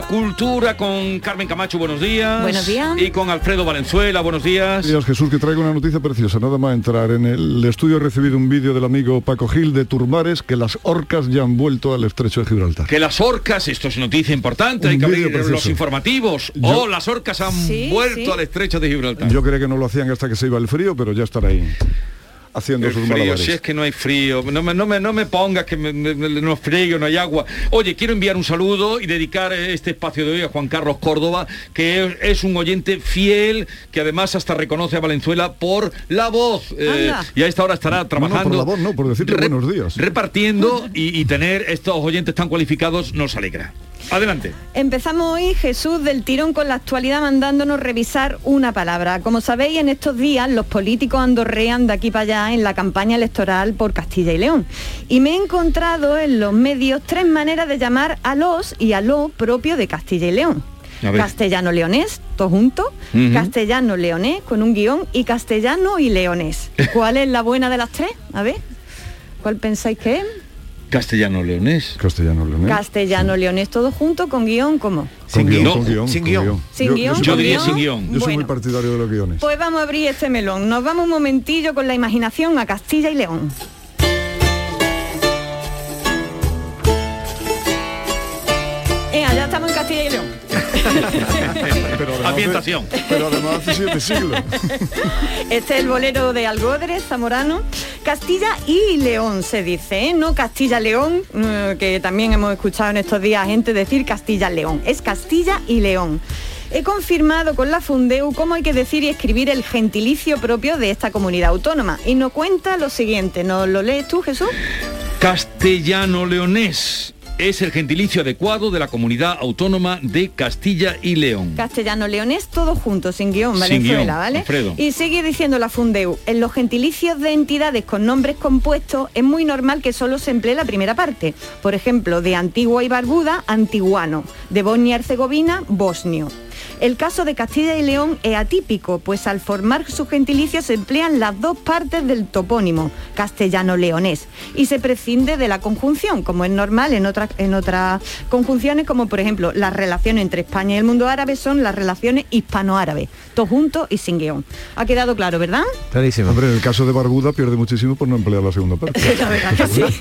La cultura con Carmen Camacho, buenos días. Buenos días. Y con Alfredo Valenzuela, buenos días. Días Jesús, que traigo una noticia preciosa. Nada más entrar en el estudio he recibido un vídeo del amigo Paco Gil de Turmares que las orcas ya han vuelto al estrecho de Gibraltar. Que las orcas, esto es noticia importante, Un hay que vídeo abrir los precioso. informativos. Yo- oh, las orcas han Sí, vuelto sí. al estrecho de Gibraltar. Yo creía que no lo hacían hasta que se iba el frío, pero ya están ahí haciendo El sus frío, malabares. si es que no hay frío, no me, no me, no me pongas que me- me- me- no es frío, no hay agua. Oye, quiero enviar un saludo y dedicar este espacio de hoy a Juan Carlos Córdoba, que es, es un oyente fiel, que además hasta reconoce a Valenzuela por la voz. eh, y a esta hora estará trabajando. por la voz, no, por decirte re- buenos días. Repartiendo (laughs) y, y tener estos oyentes tan cualificados nos alegra. Adelante. Empezamos hoy, Jesús, del tirón con la actualidad mandándonos revisar una palabra. Como sabéis, en estos días los políticos andorrean de aquí para allá en la campaña electoral por Castilla y León. Y me he encontrado en los medios tres maneras de llamar a los y a lo propio de Castilla y León. Castellano-leonés, todo junto, castellano-leonés con un guion y castellano y leonés. (laughs) ¿Cuál es la buena de las tres? A ver, ¿cuál pensáis que es? Castellano leonés. Castellano leonés. Castellano-leonés todo junto con guion, ¿cómo? Con guion, No, con guion, sin guion. Sin Yo- guion, Yo, con soy- guion. Yo soy muy Bueno. partidario de los guiones. Pues vamos a abrir este melón. Nos vamos un momentillo con la imaginación a Castilla y León. Ea, ya estamos en Castilla y León. Pero además de- Ambientación. Pero además hace siete siglos. (laughs) Este es el bolero de Algodres, Zamorano. Castilla y León se dice, ¿eh? no Castilla-León, eh, que también hemos escuchado en estos días gente decir Castilla-León. Es Castilla y León. He confirmado con la Fundeu cómo hay que decir y escribir el gentilicio propio de esta comunidad autónoma. Y nos cuenta lo siguiente, ¿nos lo lees tú, Jesús? Castellano leonés es el gentilicio adecuado de la comunidad autónoma de Castilla y León. Castellano leonés, todo junto, sin guion, Sin Valenzuela, guion, ¿vale? Alfredo. Y sigue diciendo la Fundeu, en los gentilicios de entidades con nombres compuestos es muy normal que solo se emplee la primera parte. Por ejemplo, de Antigua y Barbuda, antiguano. De Bosnia y Herzegovina, bosnio. El caso de Castilla y León es atípico, pues al formar su gentilicio se emplean las dos partes del topónimo, castellano-leonés, y se prescinde de la conjunción, como es normal en otras, conjunciones, como por ejemplo las relaciones entre España y el mundo árabe son las relaciones hispano-árabes, todo junto y sin guion. Ha quedado claro, ¿verdad? Clarísimo. Hombre, en el caso de Barbuda pierde muchísimo por no emplear la segunda parte. (laughs) La verdad que sí. (laughs)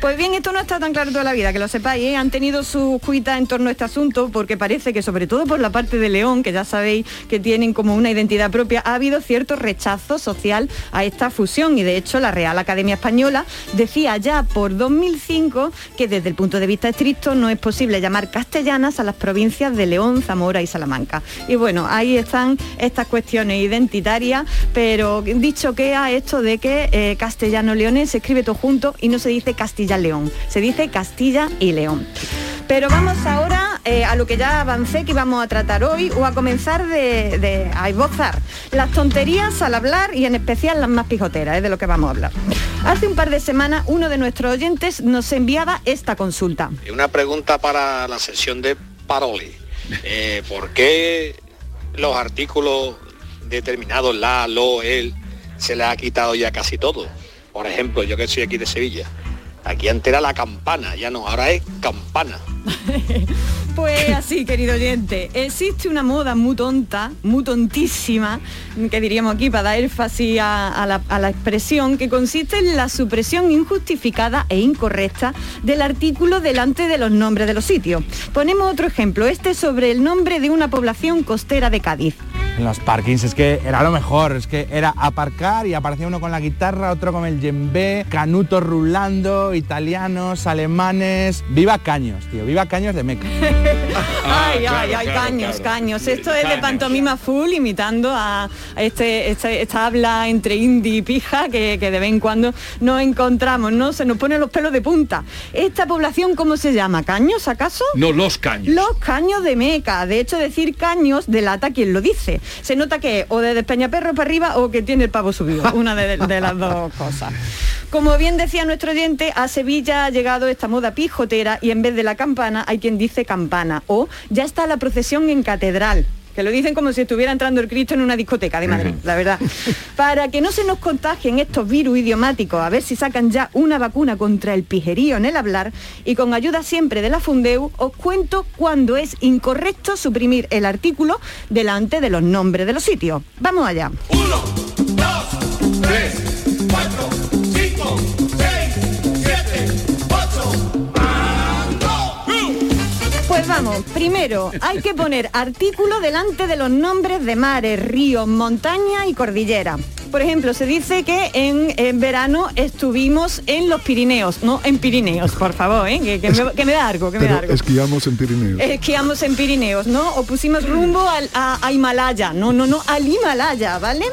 Pues bien, esto no está tan claro toda la vida, que lo sepáis, ¿eh? han tenido sus cuitas en torno a este asunto porque parece que sobre todo por la parte de León, que ya sabéis que tienen como una identidad propia, ha habido cierto rechazo social a esta fusión y de hecho la Real Academia Española decía ya por 2005 que desde el punto de vista estricto no es posible llamar castellanas a las provincias de León, Zamora y Salamanca. Y bueno, ahí están estas cuestiones identitarias, pero dicho queda esto de que eh, castellano-leonés se escribe todo junto y no se dice Castilla-León, se dice Castilla y León. Pero vamos ahora eh, a lo que ya avancé que íbamos a tratar hoy o a comenzar de, de- a esbozar las tonterías al hablar y en especial las más pijoteras, es de lo que vamos a hablar. Hace un par de semanas uno de nuestros oyentes nos enviaba esta consulta. Una pregunta para la sesión de Paroli. Eh, ¿Por qué los artículos determinados, la, lo, el, se le ha quitado ya casi todo? Por ejemplo, yo que soy aquí de Sevilla, aquí antes era la campana, ya no, ahora es campana. (laughs) Pues así, querido oyente, existe una moda muy tonta, muy tontísima, que diríamos aquí para dar énfasis a, la, a la expresión, que consiste en la supresión injustificada e incorrecta del artículo delante de los nombres de los sitios. Ponemos otro ejemplo, este sobre el nombre de una población costera de Cádiz. En los parkings, es que era lo mejor, es que era aparcar y aparecía uno con la guitarra, otro con el djembe, canutos rulando, italianos, alemanes, viva Caños, tío, viva Caños de Meca. (laughs) ay, ay, ay, caños, caños. Esto es de pantomima full imitando a este, este, esta habla entre indie y pija que, que de vez en cuando nos encontramos, ¿no? Se nos ponen los pelos de punta. ¿Esta población cómo se llama? ¿Caños acaso? No, los caños. Los caños de Meca. De hecho, decir caños delata quien lo dice. Se nota que o de Despeñaperro para arriba o que tiene el pavo subido. (laughs) Una de, de las dos cosas. Como bien decía nuestro oyente, a Sevilla ha llegado esta moda pijotera y en vez de la campana hay quien dice campana. O ya está la procesión en catedral que lo dicen como si estuviera entrando el Cristo en una discoteca de Madrid, la verdad. (laughs) Para que no se nos contagien estos virus idiomáticos, a ver si sacan ya una vacuna contra el pijerío en el hablar y con ayuda siempre de la Fundeu, os cuento cuándo es incorrecto suprimir el artículo delante de los nombres de los sitios. Vamos allá. Uno, dos, tres, cuatro, vamos, primero hay que poner artículo delante de los nombres de mares, ríos, montañas y cordillera. Por ejemplo, se dice que en, en verano estuvimos en los Pirineos, no en Pirineos, por favor, ¿eh? que, que me, que me da algo, que me da algo. esquiamos en Pirineos. Esquiamos en Pirineos, ¿no? O pusimos rumbo al, a, a Himalaya. No, no, no, al Himalaya, ¿vale?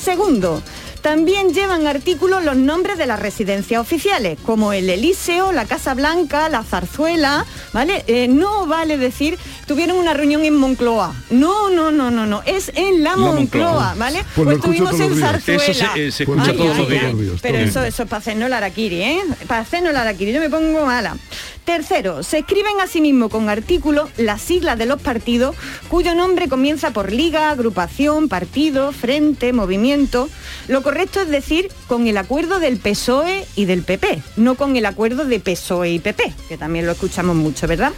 Segundo, también llevan artículos los nombres de las residencias oficiales, como el Elíseo, la Casa Blanca, la Zarzuela, ¿vale? Eh, no vale decir, tuvieron una reunión en Moncloa. No, no, no, no, no, es en la, Moncloa, Moncloa. ¿vale? Pues estuvimos todos en. Zarzuela. Eso se- eh, se escucha Ay, todos ay, los días. ay. Pero eso, es para hacernos la araquiri, ¿eh? Para hacernos la araquiri, yo me pongo mala. Tercero, se escriben a sí mismo con artículos las siglas de los partidos cuyo nombre comienza por liga, agrupación, partido, frente, movimiento. Lo correcto es decir con el acuerdo del PSOE y del PP, no con el acuerdo de PSOE y PP, que también lo escuchamos mucho, ¿verdad?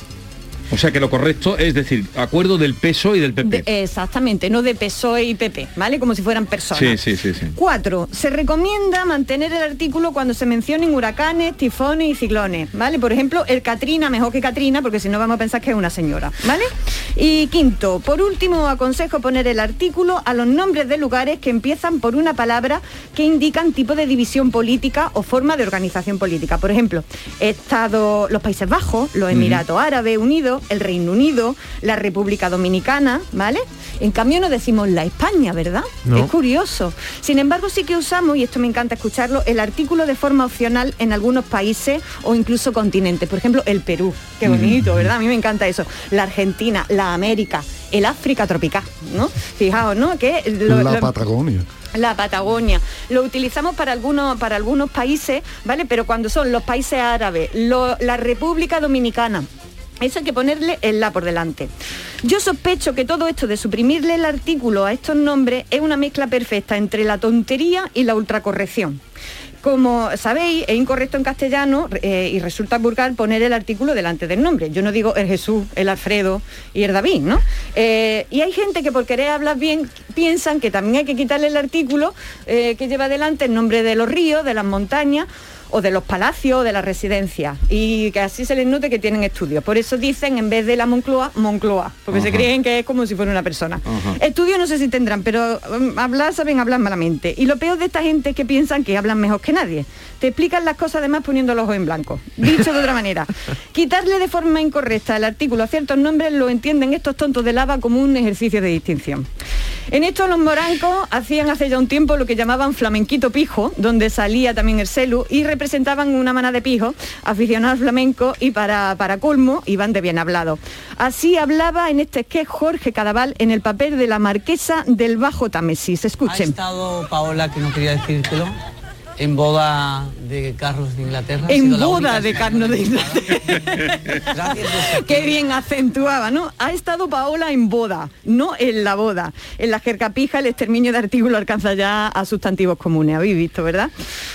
O sea que lo correcto es decir, acuerdo del peso y del PP. De- exactamente, no de PSOE y PP, ¿vale? Como si fueran personas. sí, sí, sí, sí. Cuatro, se recomienda mantener el artículo cuando se mencionen huracanes, tifones y ciclones, ¿vale? Por ejemplo, el Katrina mejor que Katrina, porque si no vamos a pensar que es una señora, ¿vale? Y quinto, por último, aconsejo poner el artículo a los nombres de lugares que empiezan por una palabra que indican tipo de división política o forma de organización política. Por ejemplo, Estado, los Países Bajos, los Emiratos Árabes Unidos, el Reino Unido, la República Dominicana, ¿vale? En cambio no decimos la España, ¿verdad? No. Es curioso. Sin embargo, sí que usamos, y esto me encanta escucharlo, el artículo de forma opcional en algunos países o incluso continentes. Por ejemplo, el Perú. Qué bonito, ¿verdad? A mí me encanta eso. La Argentina, la América, el África tropical, ¿no? Fijaos, ¿no? Que lo- la lo- Patagonia. la Patagonia. Lo utilizamos para algunos, para algunos países, ¿vale? Pero cuando son los países árabes, lo- la República Dominicana. Eso hay que ponerle el la por delante. Yo sospecho que todo esto de suprimirle el artículo a estos nombres es una mezcla perfecta entre la tontería y la ultracorrección. Como sabéis, es incorrecto en castellano eh, y resulta vulgar poner el artículo delante del nombre. Yo no digo el Jesús, el Alfredo y el David, ¿no? Eh, y hay gente que por querer hablar bien piensan que también hay que quitarle el artículo eh, que lleva delante el nombre de los ríos, de las montañas o de los palacios o de las residencias y que así se les note que tienen estudios. Por eso dicen en vez de la Moncloa, Moncloa, porque se creen que es como si fuera una persona. Estudios no sé si tendrán, pero um, hablar saben hablar malamente. Y lo peor de esta gente es que piensan que hablan mejor que nadie. Te explican las cosas además poniendo los ojos en blanco. Dicho de otra manera, (laughs) quitarle de forma incorrecta el artículo a ciertos nombres lo entienden estos tontos de lava como un ejercicio de distinción. En esto los morancos hacían hace ya un tiempo lo que llamaban flamenquito pijo, donde salía también el celu y representaban una mana de pijo, aficionados al flamenco y para, para colmo iban de bien hablado. Así hablaba en este sketch Jorge Cadaval en el papel de la marquesa del Bajo Támesis. Escuchen. estado Paola, que no quería en boda de Carlos de Inglaterra. En boda de Carlos de Inglaterra. (laughs) Qué bien acentuaba, ¿no? Ha estado Paola en boda, no en la boda. En la jercapija el exterminio de artículos alcanza ya a sustantivos comunes, habéis visto, ¿verdad?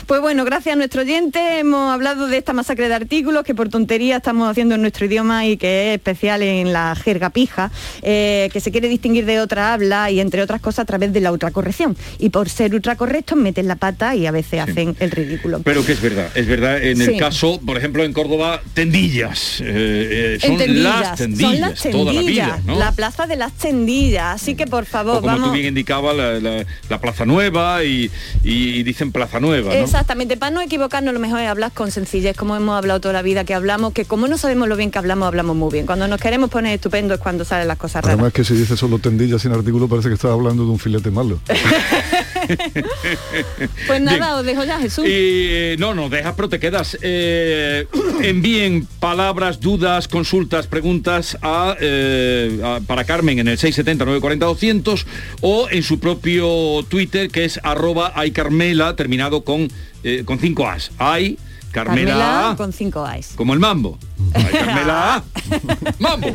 Pues bueno, gracias a nuestro oyente hemos hablado de esta masacre de artículos que por tontería estamos haciendo en nuestro idioma y que es especial en la jerga pija, eh, que se quiere distinguir de otra habla y entre otras cosas a través de la ultracorrección. Y por ser ultracorrectos meten la pata y a veces hacen el ridículo. Pero que es verdad, es verdad. En el caso, por ejemplo, en Córdoba, tendillas. eh, eh, son, Tendillas, las tendillas, son las toda la vida, tendillas, ¿no? la plaza de las tendillas. Así que por favor, o como vamos. tú bien indicabas, la, la- la Plaza Nueva y, y dicen Plaza Nueva, ¿no? Exactamente, para no equivocarnos lo mejor es hablar con sencillez, como hemos hablado toda la vida que hablamos, que como no sabemos lo bien que hablamos, hablamos muy bien. Cuando nos queremos poner estupendo es cuando salen las cosas raras. Además que si dice solo tendillas sin artículo parece que estás hablando de un filete malo. (laughs) (laughs) Pues nada, Bien. os dejo ya, Jesús. Eh, no, no, dejas, pero te quedas. Eh, (clears throat) envíen palabras, dudas, consultas, preguntas a, eh, a- para Carmen en el 670-940-200 o en su propio Twitter que es arroba aycarmela terminado con, eh, con cinco As. Ay, Carmela, Carmela con cinco A's. como el mambo. Ay, Carmela. (laughs) Mambo.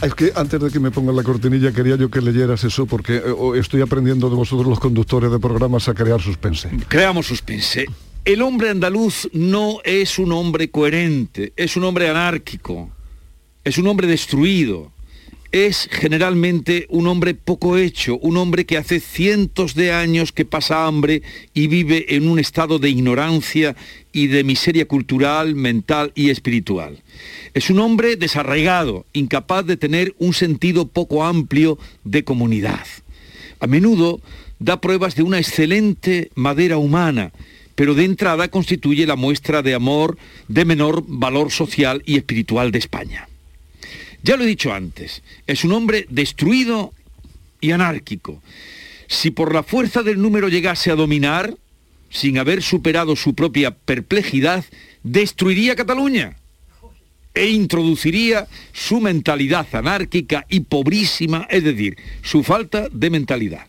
Es que antes de que me pongan la cortinilla quería yo que leyeras eso porque eh, estoy aprendiendo de vosotros los conductores de programas a crear suspense. Creamos suspense. El hombre andaluz no es un hombre coherente, es un hombre anárquico, es un hombre destruido, es generalmente un hombre poco hecho, un hombre que hace cientos de años que pasa hambre y vive en un estado de ignorancia y de miseria cultural, mental y espiritual. Es un hombre desarraigado, incapaz de tener un sentido poco amplio de comunidad. A menudo da pruebas de una excelente madera humana, pero de entrada constituye la muestra de amor de menor valor social y espiritual de España. Ya lo he dicho antes, es un hombre destruido y anárquico. Si por la fuerza del número llegase a dominar, sin haber superado su propia perplejidad, destruiría Cataluña e introduciría su mentalidad anárquica y pobrísima, es decir, su falta de mentalidad.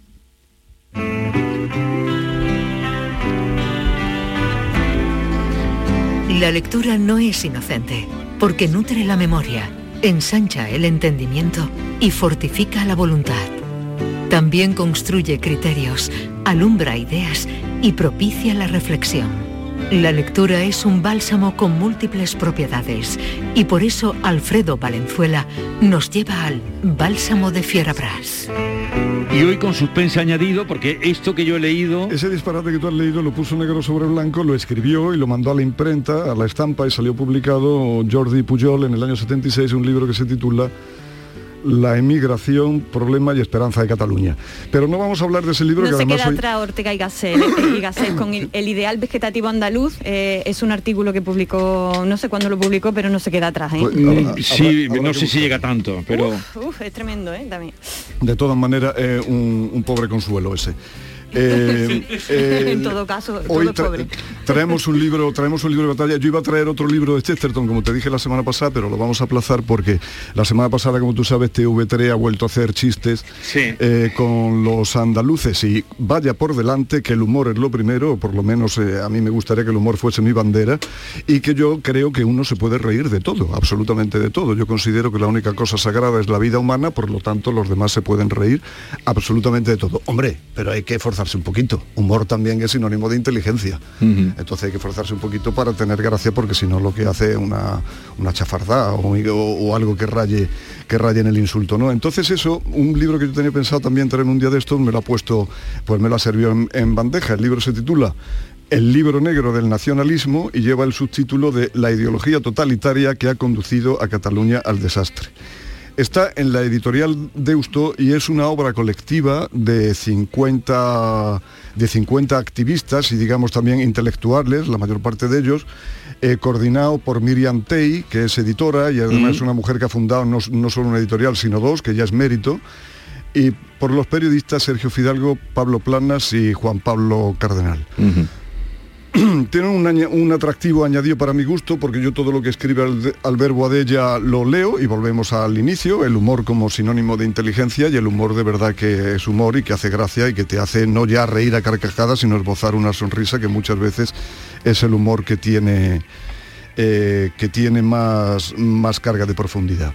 La lectura no es inocente, porque nutre la memoria, ensancha el entendimiento y fortifica la voluntad. También construye criterios, alumbra ideas y propicia la reflexión. La lectura es un bálsamo con múltiples propiedades y por eso Alfredo Valenzuela nos lleva al Bálsamo de Fierabras. Y hoy con suspense añadido, porque esto que yo he leído... Ese disparate que tú has leído lo puso negro sobre blanco, lo escribió y lo mandó a la imprenta, a la estampa y salió publicado Jordi Pujol en el año 76, un libro que se titula La emigración, problema y esperanza de Cataluña. Pero no vamos a hablar de ese libro No que se además queda hoy- atrás Ortega y Gasset, eh, y Gasset con el, el ideal vegetativo andaluz. eh, es un artículo que publicó, no sé cuándo lo publicó, pero no se queda atrás. ¿eh? Pues, Mm, sí, no sé si llega tanto, pero... Uf, uf, es tremendo, ¿eh? También. De todas maneras, eh, un, un pobre consuelo ese. Eh, eh, en todo caso, hoy todo es tra- pobre. traemos un libro traemos un libro de batalla. Yo iba a traer otro libro de Chesterton como te dije la semana pasada pero lo vamos a aplazar porque la semana pasada como tú sabes TV3 ha vuelto a hacer chistes eh, con los andaluces. Y vaya por delante que el humor es lo primero o por lo menos eh, a mí me gustaría que el humor fuese mi bandera y que yo creo que uno se puede reír de todo absolutamente de todo. Yo considero que la única cosa sagrada es la vida humana por lo tanto los demás se pueden reír absolutamente de todo. Hombre pero hay que forzarse un poquito humor también es sinónimo de inteligencia entonces hay que forzarse un poquito para tener gracia porque si no lo que hace es una, una chafardada o, o- o algo que raye, que raye en el insulto. ¿no? Entonces eso, un libro que yo tenía pensado también traer un día de estos, me lo ha puesto, pues me lo ha servido en, en bandeja. El libro se titula El libro negro del nacionalismo y lleva el subtítulo de La ideología totalitaria que ha conducido a Cataluña al desastre. Está en la editorial Deusto y es una obra colectiva de 50, de 50 activistas y digamos también intelectuales, la mayor parte de ellos, eh, coordinado por Miriam Tey, que es editora y además es una mujer que ha fundado no, no solo una editorial, sino dos, que ya es mérito, y por los periodistas Sergio Fidalgo, Pablo Planas y Juan Pablo Cardenal. (clears throat) Tiene un, un atractivo añadido para mi gusto porque yo todo lo que escribe al, Alberto Adella lo leo y volvemos al inicio, el humor como sinónimo de inteligencia y el humor de verdad que es humor y que hace gracia y que te hace no ya reír a carcajadas sino esbozar una sonrisa que muchas veces es el humor que tiene, eh, que tiene más, más carga de profundidad.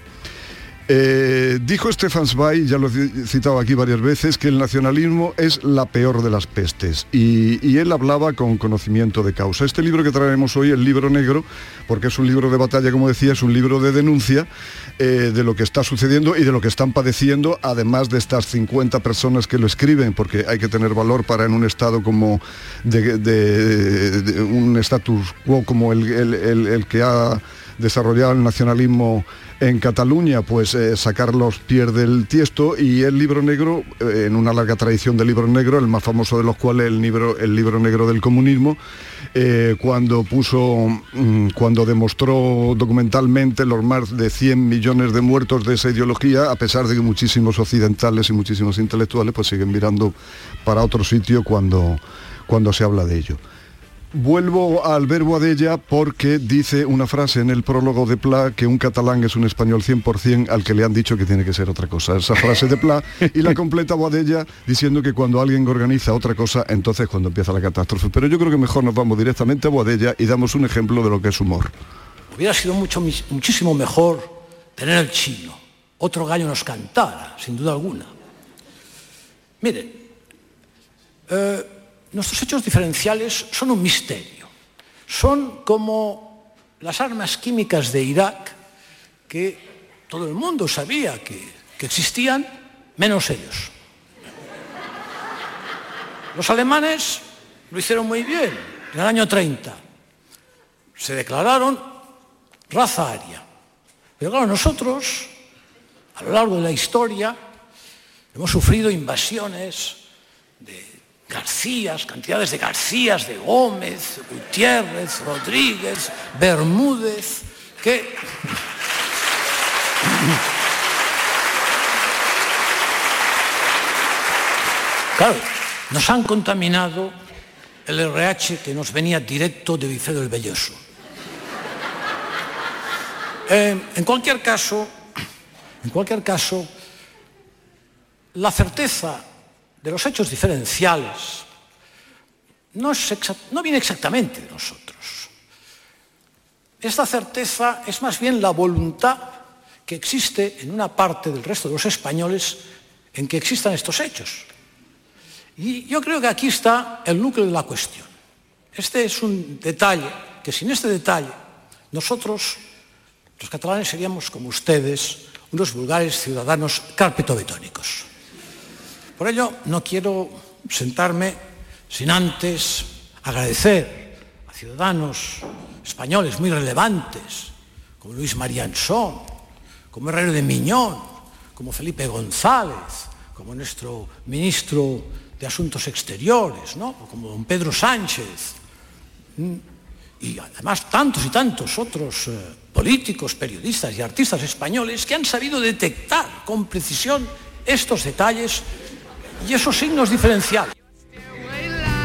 Eh, dijo Stefan Zweig, ya lo he citado aquí varias veces, que el nacionalismo es la peor de las pestes y, él hablaba con conocimiento de causa. Este libro que traemos hoy, el libro negro, porque es un libro de batalla, como decía, es un libro de denuncia eh, de lo que está sucediendo y de lo que están padeciendo, además de estas 50 personas que lo escriben, porque hay que tener valor para en un estado como de, un status quo como el que ha desarrollado el nacionalismo en Cataluña, pues eh, sacar los pies del tiesto y el libro negro, eh, en una larga tradición de libro negro, el más famoso de los cuales el libro, el libro negro del comunismo, eh, cuando puso, mm, cuando demostró documentalmente los más de 100 millones de muertos de esa ideología, a pesar de que muchísimos occidentales y muchísimos intelectuales pues siguen mirando para otro sitio cuando, cuando se habla de ello. Vuelvo al verbo Adella porque dice una frase en el prólogo de Pla que un catalán es un español 100% al que le han dicho que tiene que ser otra cosa. Esa frase de Pla y la completa Boadella diciendo que cuando alguien organiza otra cosa, entonces cuando empieza la catástrofe. Pero yo creo que mejor nos vamos directamente a Boadella y damos un ejemplo de lo que es humor. Hubiera sido mucho, muchísimo mejor tener el chino. Otro gallo nos cantara, sin duda alguna. Miren, eh, nuestros hechos diferenciales son un misterio. Son como las armas químicas de Irak, que todo el mundo sabía que, existían, menos ellos. Los alemanes lo hicieron muy bien en el año 30. Se declararon raza aria. Pero claro, nosotros, a lo largo de la historia, hemos sufrido invasiones de Garcías, cantidades de Garcías, de Gómez, Gutiérrez, Rodríguez, Bermúdez, que... Claro, nos han contaminado el RH que nos venía directo de Vicedo el Belloso. Eh, en cualquier caso, en cualquier caso, la certeza de los hechos diferenciales, no, es no viene exactamente de nosotros. Esta certeza es más bien la voluntad que existe en una parte del resto de los españoles en que existan estos hechos. Y yo creo que aquí está el núcleo de la cuestión. Este es un detalle, que sin este detalle nosotros, los catalanes, seríamos como ustedes, unos vulgares ciudadanos carpetobetónicos. Por ello, no quiero sentarme sin antes agradecer a ciudadanos españoles muy relevantes, como Luis María Ansón, como Herrero de Miñón, como Felipe González, como nuestro ministro de Asuntos Exteriores, ¿no? como don Pedro Sánchez, y además tantos y tantos otros eh, políticos, periodistas y artistas españoles que han sabido detectar con precisión estos detalles y esos signos diferenciales.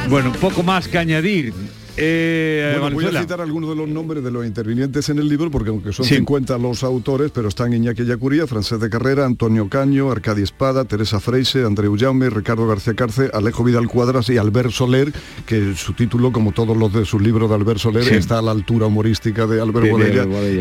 Bueno, poco más que añadir. Eh, voy a citar algunos de los nombres de los intervinientes en el libro, porque aunque son 50 los autores, pero están Iñaki Yacuría, Francés de Carrera, Antonio Caño, Arcadi Espada, Teresa Freise, Andreu Jaume, Ricardo García Carce, Alejo Vidal Cuadras y Albert Soler, que su título, como todos los de sus libros de Albert Soler, está a la altura humorística de Albert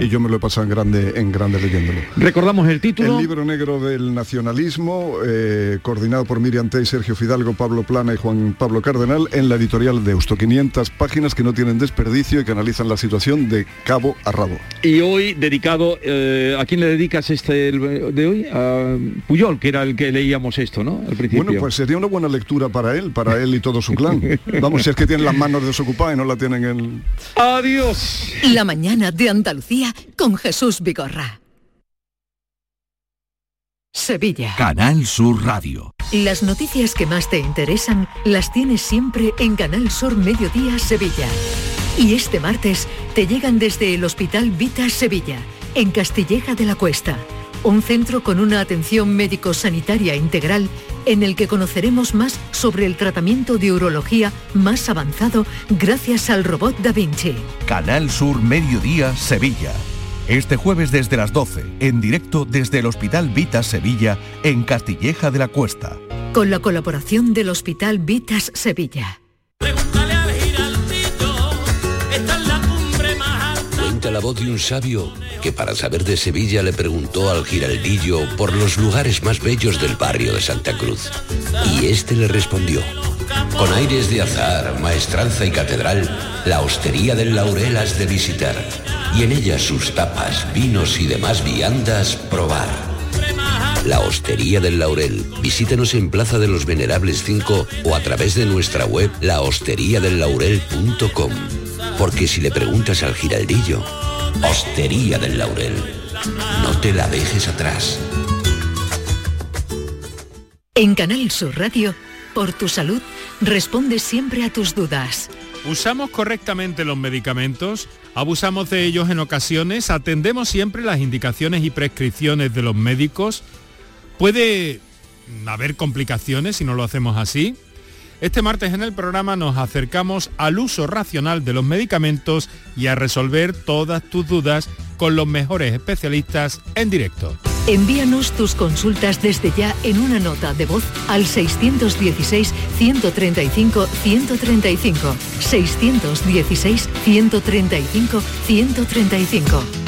y yo me lo he pasado en grande, en grande leyéndolo. Recordamos el título. El libro negro del nacionalismo, eh, coordinado por Miriam Tey, Sergio Fidalgo, Pablo Plana y Juan Pablo Cardenal, en la editorial de Eusto. 500 páginas que no tienen desperdicio y que analizan la situación de cabo a rabo. Y hoy dedicado, eh, ¿a quién le dedicas este de hoy? A Puyol, que era el que leíamos esto, ¿no? Al principio. Bueno, pues sería una buena lectura para él, para él y todo su clan. Vamos, si es que tienen las manos desocupadas y no la tienen en... Adiós. La mañana de Andalucía con Jesús Vigorra. Sevilla. Canal Sur Radio. Las noticias que más te interesan las tienes siempre en Canal Sur Mediodía Sevilla. Y este martes te llegan desde el Hospital Vita Sevilla, en Castilleja de la Cuesta, un centro con una atención médico-sanitaria integral en el que conoceremos más sobre el tratamiento de urología más avanzado gracias al robot Da Vinci. Canal Sur Mediodía Sevilla. Este jueves desde las 12, en directo desde el Hospital Vitas Sevilla, en Castilleja de la Cuesta. Con la colaboración del Hospital Vitas Sevilla. Cuenta la voz de un sabio que para saber de Sevilla le preguntó al giraldillo por los lugares más bellos del barrio de Santa Cruz. Y este le respondió. Con aires de azar, maestranza y catedral, la hostería del Laurel has de visitar. Y en ella sus tapas, vinos y demás viandas probar. La Hostería del Laurel. Visítanos en Plaza de los Venerables 5 o a través de nuestra web lahosteriadellaurel.com. Porque si le preguntas al giraldillo, Hostería del Laurel, no te la dejes atrás. En Canal Sur Radio, por tu salud, responde siempre a tus dudas. ¿Usamos correctamente los medicamentos? ¿Abusamos de ellos en ocasiones? ¿Atendemos siempre las indicaciones y prescripciones de los médicos? ¿Puede haber complicaciones si no lo hacemos así? Este martes en el programa nos acercamos al uso racional de los medicamentos y a resolver todas tus dudas con los mejores especialistas en directo. Envíanos tus consultas desde ya en una nota de voz al 616-135-135. 616-135-135.